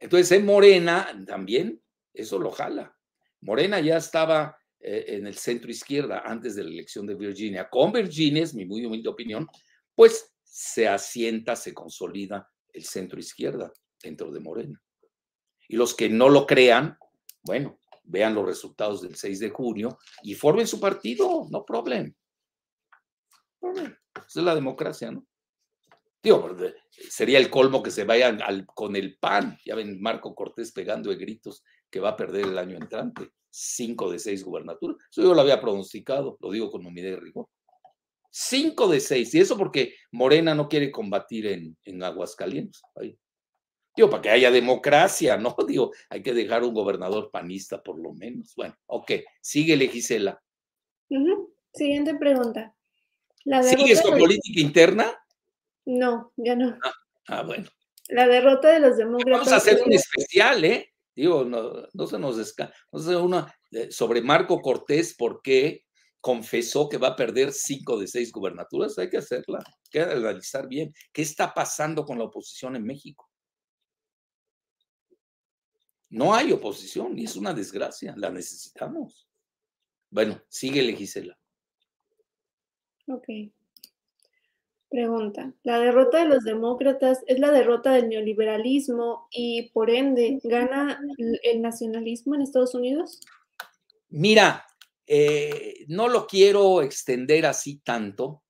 Entonces, en Morena también, eso lo jala. Morena ya estaba eh, en el centro izquierda antes de la elección de Virginia. Con Virginia, es mi muy humilde opinión, pues se asienta, se consolida el centro izquierda dentro de Morena. Y los que no lo crean, bueno, vean los resultados del 6 de junio y formen su partido, no problem. Esa es la democracia, ¿no? Digo, sería el colmo que se vayan con el PAN. Ya ven Marco Cortés pegando de gritos que va a perder el año entrante cinco de seis gubernaturas. Eso yo lo había pronosticado, lo digo con humildad y rigor. Cinco de seis, y eso porque Morena no quiere combatir en, en Aguascalientes. Digo, para que haya democracia, ¿no? Digo, hay que dejar un gobernador panista por lo menos. Bueno, ok, sigue Gisela. Siguiente pregunta. ¿Sigues con política interna? No, ya no. Ah, ah, bueno. La derrota de los demócratas. Vamos a hacer un especial, ¿eh? Digo, no, se nos escapa. Eh, sobre Marco Cortés, ¿por qué confesó que va a perder cinco de seis gubernaturas? Hay que hacerla, hay que analizar bien. ¿Qué está pasando con la oposición en México? No hay oposición y es una desgracia, la necesitamos. Bueno, sigue Gisela. Ok. Pregunta, ¿la derrota de los demócratas es la derrota del neoliberalismo y por ende gana el nacionalismo en Estados Unidos? Mira, eh, no lo quiero extender así tanto.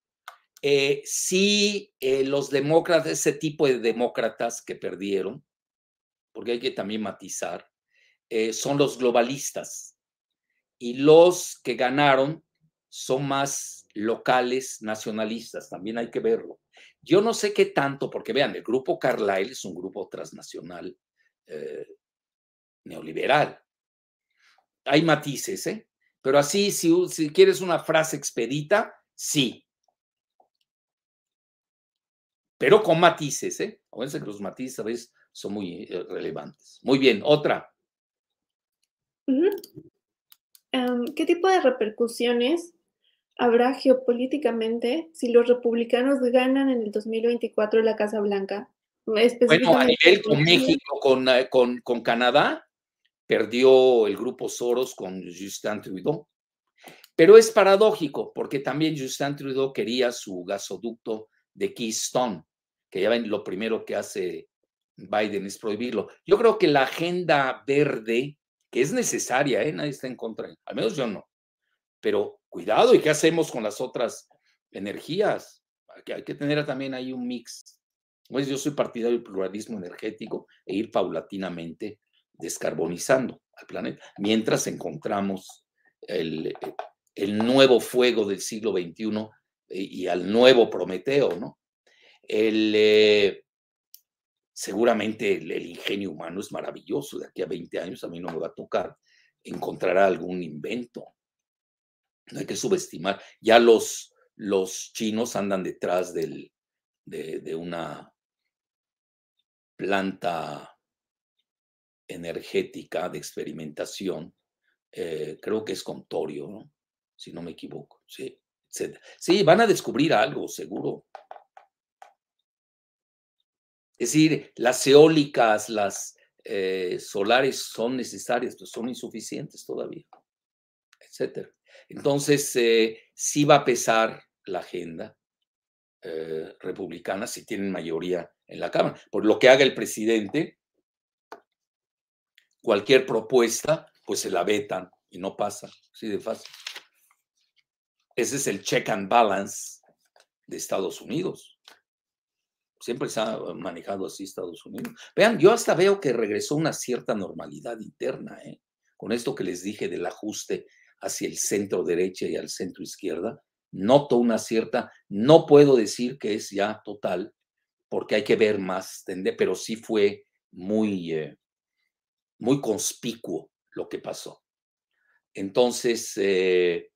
Eh, sí, eh, los demócratas, ese tipo de demócratas que perdieron, porque hay que también matizar, son los globalistas. Y los que ganaron son más locales nacionalistas, también hay que verlo. Yo no sé qué tanto, porque vean, el grupo Carlyle es un grupo transnacional eh, neoliberal. Hay matices, ¿eh? Pero así, si, si quieres una frase expedita, sí. Pero con matices, ¿eh? Acuérdense que los matices a veces son muy eh, relevantes. Muy bien, otra. Em, ¿Qué tipo de repercusiones habrá geopolíticamente si los republicanos ganan en el 2024 la Casa Blanca? Bueno, a nivel con México, eh, con, con, Canadá, perdió el grupo Soros con Justin Trudeau. Pero es paradójico, porque también Justin Trudeau quería su gasoducto de Keystone, que ya ven, lo primero que hace Biden es prohibirlo. Yo creo que la agenda verde, que es necesaria, ¿eh? nadie está en contra, al menos yo no, pero cuidado, ¿y qué hacemos con las otras energías? Hay que tener también ahí un mix. Pues yo soy partidario del pluralismo energético e ir paulatinamente descarbonizando al planeta, mientras encontramos el, nuevo fuego del siglo XXI eh, y al nuevo Prometeo, ¿no? El, eh, seguramente el, el, ingenio humano es maravilloso, de aquí a 20 años a mí no me va a tocar encontrar algún invento no hay que subestimar. Ya los, los chinos andan detrás del, de, una planta energética de experimentación, eh, creo que es con torio, ¿no? si no me equivoco. Sí, sí, van a descubrir algo, seguro. Es decir, las eólicas, las eh, solares son necesarias, pero son insuficientes todavía, etcétera. Entonces, eh, sí va a pesar la agenda eh, republicana si tienen mayoría en la Cámara. Por lo que haga el presidente, cualquier propuesta, pues se la vetan y no pasa, así de fácil. Ese es el check and balance de Estados Unidos. Siempre se ha manejado así Estados Unidos. Vean, yo hasta veo que regresó una cierta normalidad interna, ¿eh? con esto que les dije del ajuste hacia el centro derecha y al centro izquierda. Noto una cierta, no puedo decir que es ya total, porque hay que ver más, pero sí fue muy, eh, muy conspicuo lo que pasó. Entonces, eh,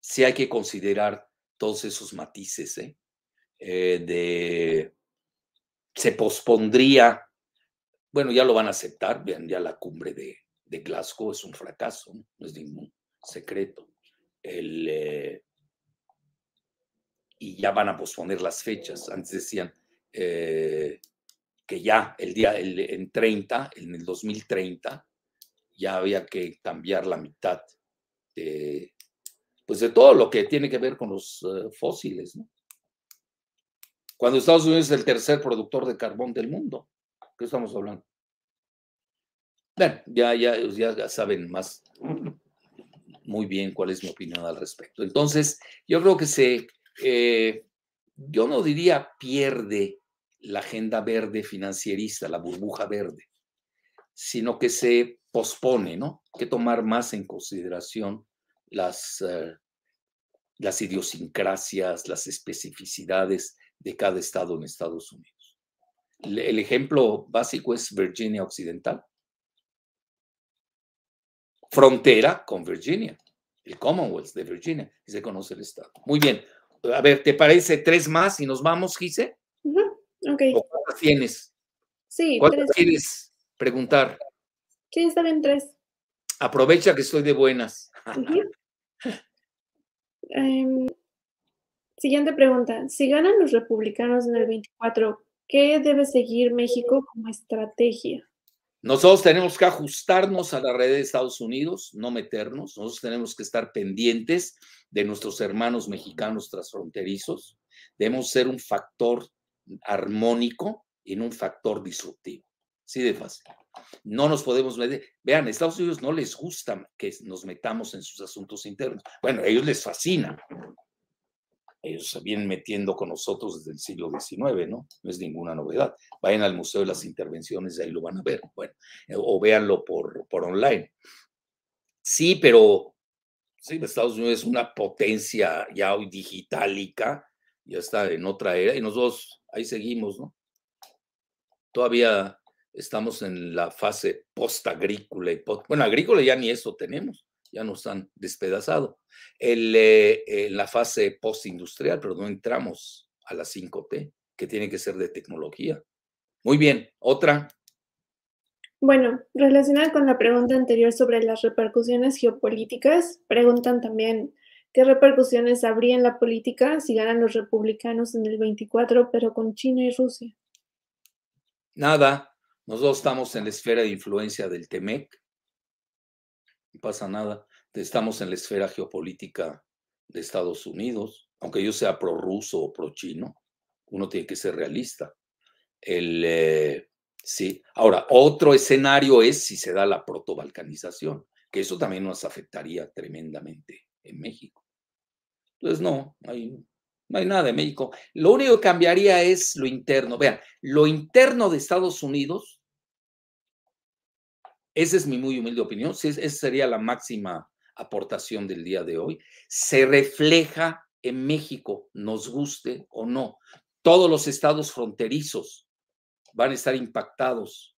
sí hay que considerar todos esos matices, ¿eh? Eh, de se pospondría, bueno, ya lo van a aceptar, vean, ya la cumbre de, Glasgow es un fracaso, no, es ningún secreto. El, y ya van a posponer las fechas. Antes decían que ya el día en 30, en el 2030, ya había que cambiar la mitad de, pues de todo lo que tiene que ver con los eh, fósiles. Cuando Estados Unidos es el tercer productor de carbón del mundo, ¿qué estamos hablando? Bueno, ya, ya, ya saben más muy bien cuál es mi opinión al respecto. Entonces, yo creo que se, eh, yo no diría pierde la agenda verde financierista, la burbuja verde, sino que se pospone, ¿no? Hay que tomar más en consideración las, eh, las idiosincrasias, las especificidades de cada estado en Estados Unidos. El, ejemplo básico es Virginia Occidental. Frontera con Virginia, el Commonwealth de Virginia, y se conoce el estado. Muy bien. A ver, ¿te parece tres más y nos vamos, Gise? ¿Cuántas tienes? Sí. ¿Cuántas quieres preguntar? Sí, está bien, tres. Aprovecha que estoy de buenas. Em, siguiente pregunta. Si ganan los republicanos en el 24, ¿qué debe seguir México como estrategia? Nosotros tenemos que ajustarnos a la red de Estados Unidos, no meternos. Nosotros tenemos que estar pendientes de nuestros hermanos mexicanos transfronterizos. Debemos ser un factor armónico y no un factor disruptivo. Sí de fácil. No nos podemos meter. Vean, a Estados Unidos no les gusta que nos metamos en sus asuntos internos. Bueno, a ellos les fascina. Ellos se vienen metiendo con nosotros desde el siglo XIX, ¿no? No es ninguna novedad. Vayan al Museo de las Intervenciones, ahí lo van a ver. Bueno, eh, o véanlo por, por online. Sí, pero sí, Estados Unidos es una potencia ya hoy digitálica, ya está en otra era, y nosotros ahí seguimos, ¿no? Todavía estamos en la fase post-agrícola. Y bueno, agrícola ya ni eso tenemos, ya nos han despedazado. El, eh, en la fase post-industrial, pero no entramos a la 5T, que tiene que ser de tecnología. Muy bien, otra. Bueno, relacionada con la pregunta anterior sobre las repercusiones geopolíticas, preguntan también qué repercusiones habría en la política si ganan los republicanos en el 24, pero con China y Rusia. Nada, nosotros estamos en la esfera de influencia del TEMEC, no pasa nada. Estamos en la esfera geopolítica de Estados Unidos, aunque yo sea pro-ruso o pro-chino, uno tiene que ser realista. El, eh, sí. Ahora, otro escenario es si se da la protobalcanización, que eso también nos afectaría tremendamente en México. Entonces, no, no hay nada de México. Lo único que cambiaría es lo interno. Vean, lo interno de Estados Unidos, esa es mi muy humilde opinión, esa sería la máxima aportación del día de hoy, se refleja en México, nos guste o no. Todos los estados fronterizos van a estar impactados,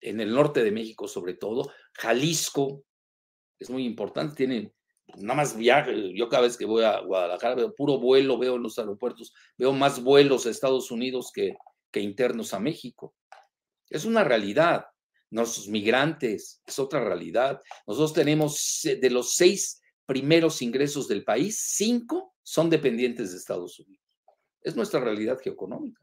en el norte de México sobre todo. Jalisco es muy importante, tienen nada más viaje, yo cada vez que voy a Guadalajara veo puro vuelo, veo en los aeropuertos, veo más vuelos a Estados Unidos que, que internos a México. Es una realidad. Nuestros migrantes es otra realidad. Nosotros tenemos de los seis primeros ingresos del país, cinco son dependientes de Estados Unidos. Es nuestra realidad geoeconómica.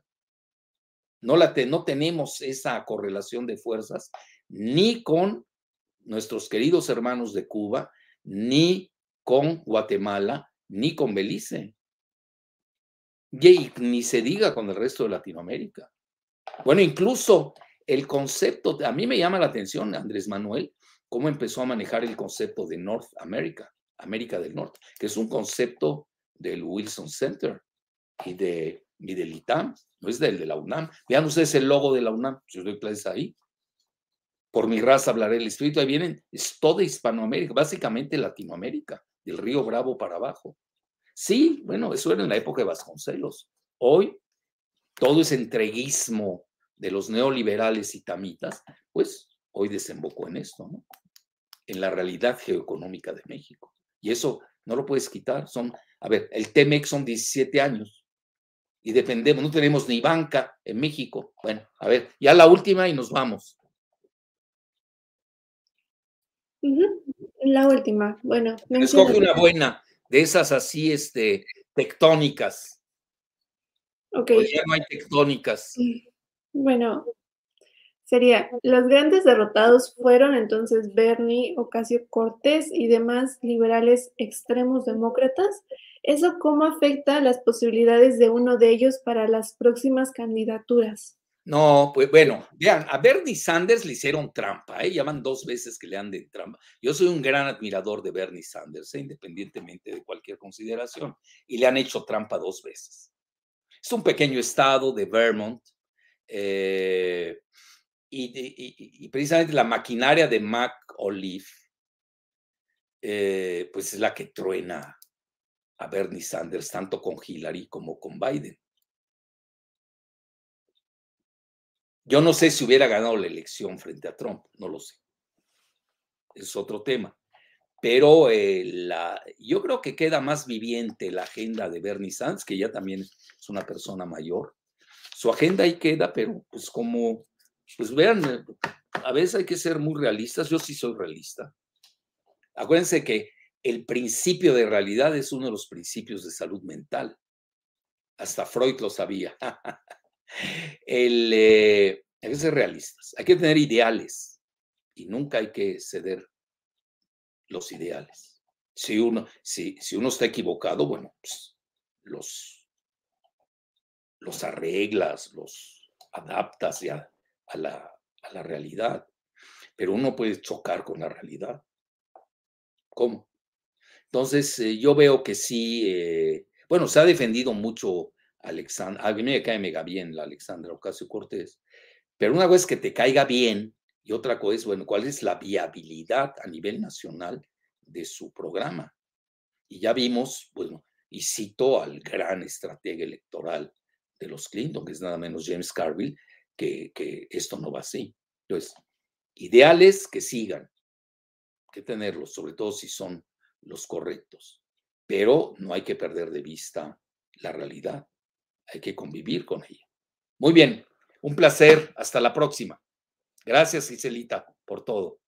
No, la no tenemos esa correlación de fuerzas ni con nuestros queridos hermanos de Cuba, ni con Guatemala, ni con Belice. Y ni se diga con el resto de Latinoamérica. Bueno, incluso el concepto, a mí me llama la atención, Andrés Manuel, cómo empezó a manejar el concepto de North America, América del Norte, que es un concepto del Wilson Center y, de, y del ITAM, no es del de la UNAM. Vean ustedes el logo de la UNAM, yo doy clases ahí. Por mi raza hablaré el espíritu, ahí vienen, es toda Hispanoamérica, básicamente Latinoamérica, del río Bravo para abajo. Sí, bueno, eso era en la época de Vasconcelos. Hoy, todo ese entreguismo de los neoliberales y tamitas, pues hoy desembocó en esto, ¿no? En la realidad geoeconómica de México. Y eso no lo puedes quitar. Son, a ver, el TEMEX son 17 años y dependemos, no tenemos ni banca en México. Bueno, a ver, ya la última y nos vamos. La última, bueno. Escoge una buena, de esas así, este, tectónicas. Ok. ya no hay tectónicas. Bueno, sería, los grandes derrotados fueron entonces Bernie, Ocasio Cortés y demás liberales extremos demócratas. ¿Eso cómo afecta las posibilidades de uno de ellos para las próximas candidaturas? No, pues bueno, vean, a Bernie Sanders le hicieron trampa, ¿eh? llaman dos veces que le han de trampa. Yo soy un gran admirador de Bernie Sanders, ¿eh? independientemente de cualquier consideración, y le han hecho trampa dos veces. Es un pequeño estado de Vermont, eh, y, precisamente la maquinaria de Mac Olive, eh, pues es la que truena a Bernie Sanders, tanto con Hillary como con Biden. Yo no sé si hubiera ganado la elección frente a Trump, no lo sé. Es otro tema. Pero eh, la, yo creo que queda más viviente la agenda de Bernie Sanders, que ya también es una persona mayor. Su agenda ahí queda, pero pues como pues vean, eh, a veces hay que ser muy realistas. Yo sí soy realista. Acuérdense que el principio de realidad es uno de los principios de salud mental. Hasta Freud lo sabía. el, eh, hay que ser realistas. Hay que tener ideales y nunca hay que ceder los ideales. Si uno, si, si uno está equivocado, bueno, pues los, los arreglas, los adaptas ya a la, a la realidad, pero uno puede chocar con la realidad. ¿Cómo? Entonces, eh, yo veo que sí, eh, bueno, se ha defendido mucho Alexandra, a mí me cae mega bien la Alexandra Ocasio Cortés, pero una vez que te caiga bien y otra cosa es, bueno, ¿cuál es la viabilidad a nivel nacional de su programa? Y ya vimos, bueno, y cito al gran estratega electoral los Clinton, que es nada menos James Carville, que, esto no va así. Entonces, ideales que sigan, que tenerlos, sobre todo si son los correctos, pero no hay que perder de vista la realidad, hay que convivir con ella. Muy bien, un placer, hasta la próxima. Gracias, Giselita, por todo.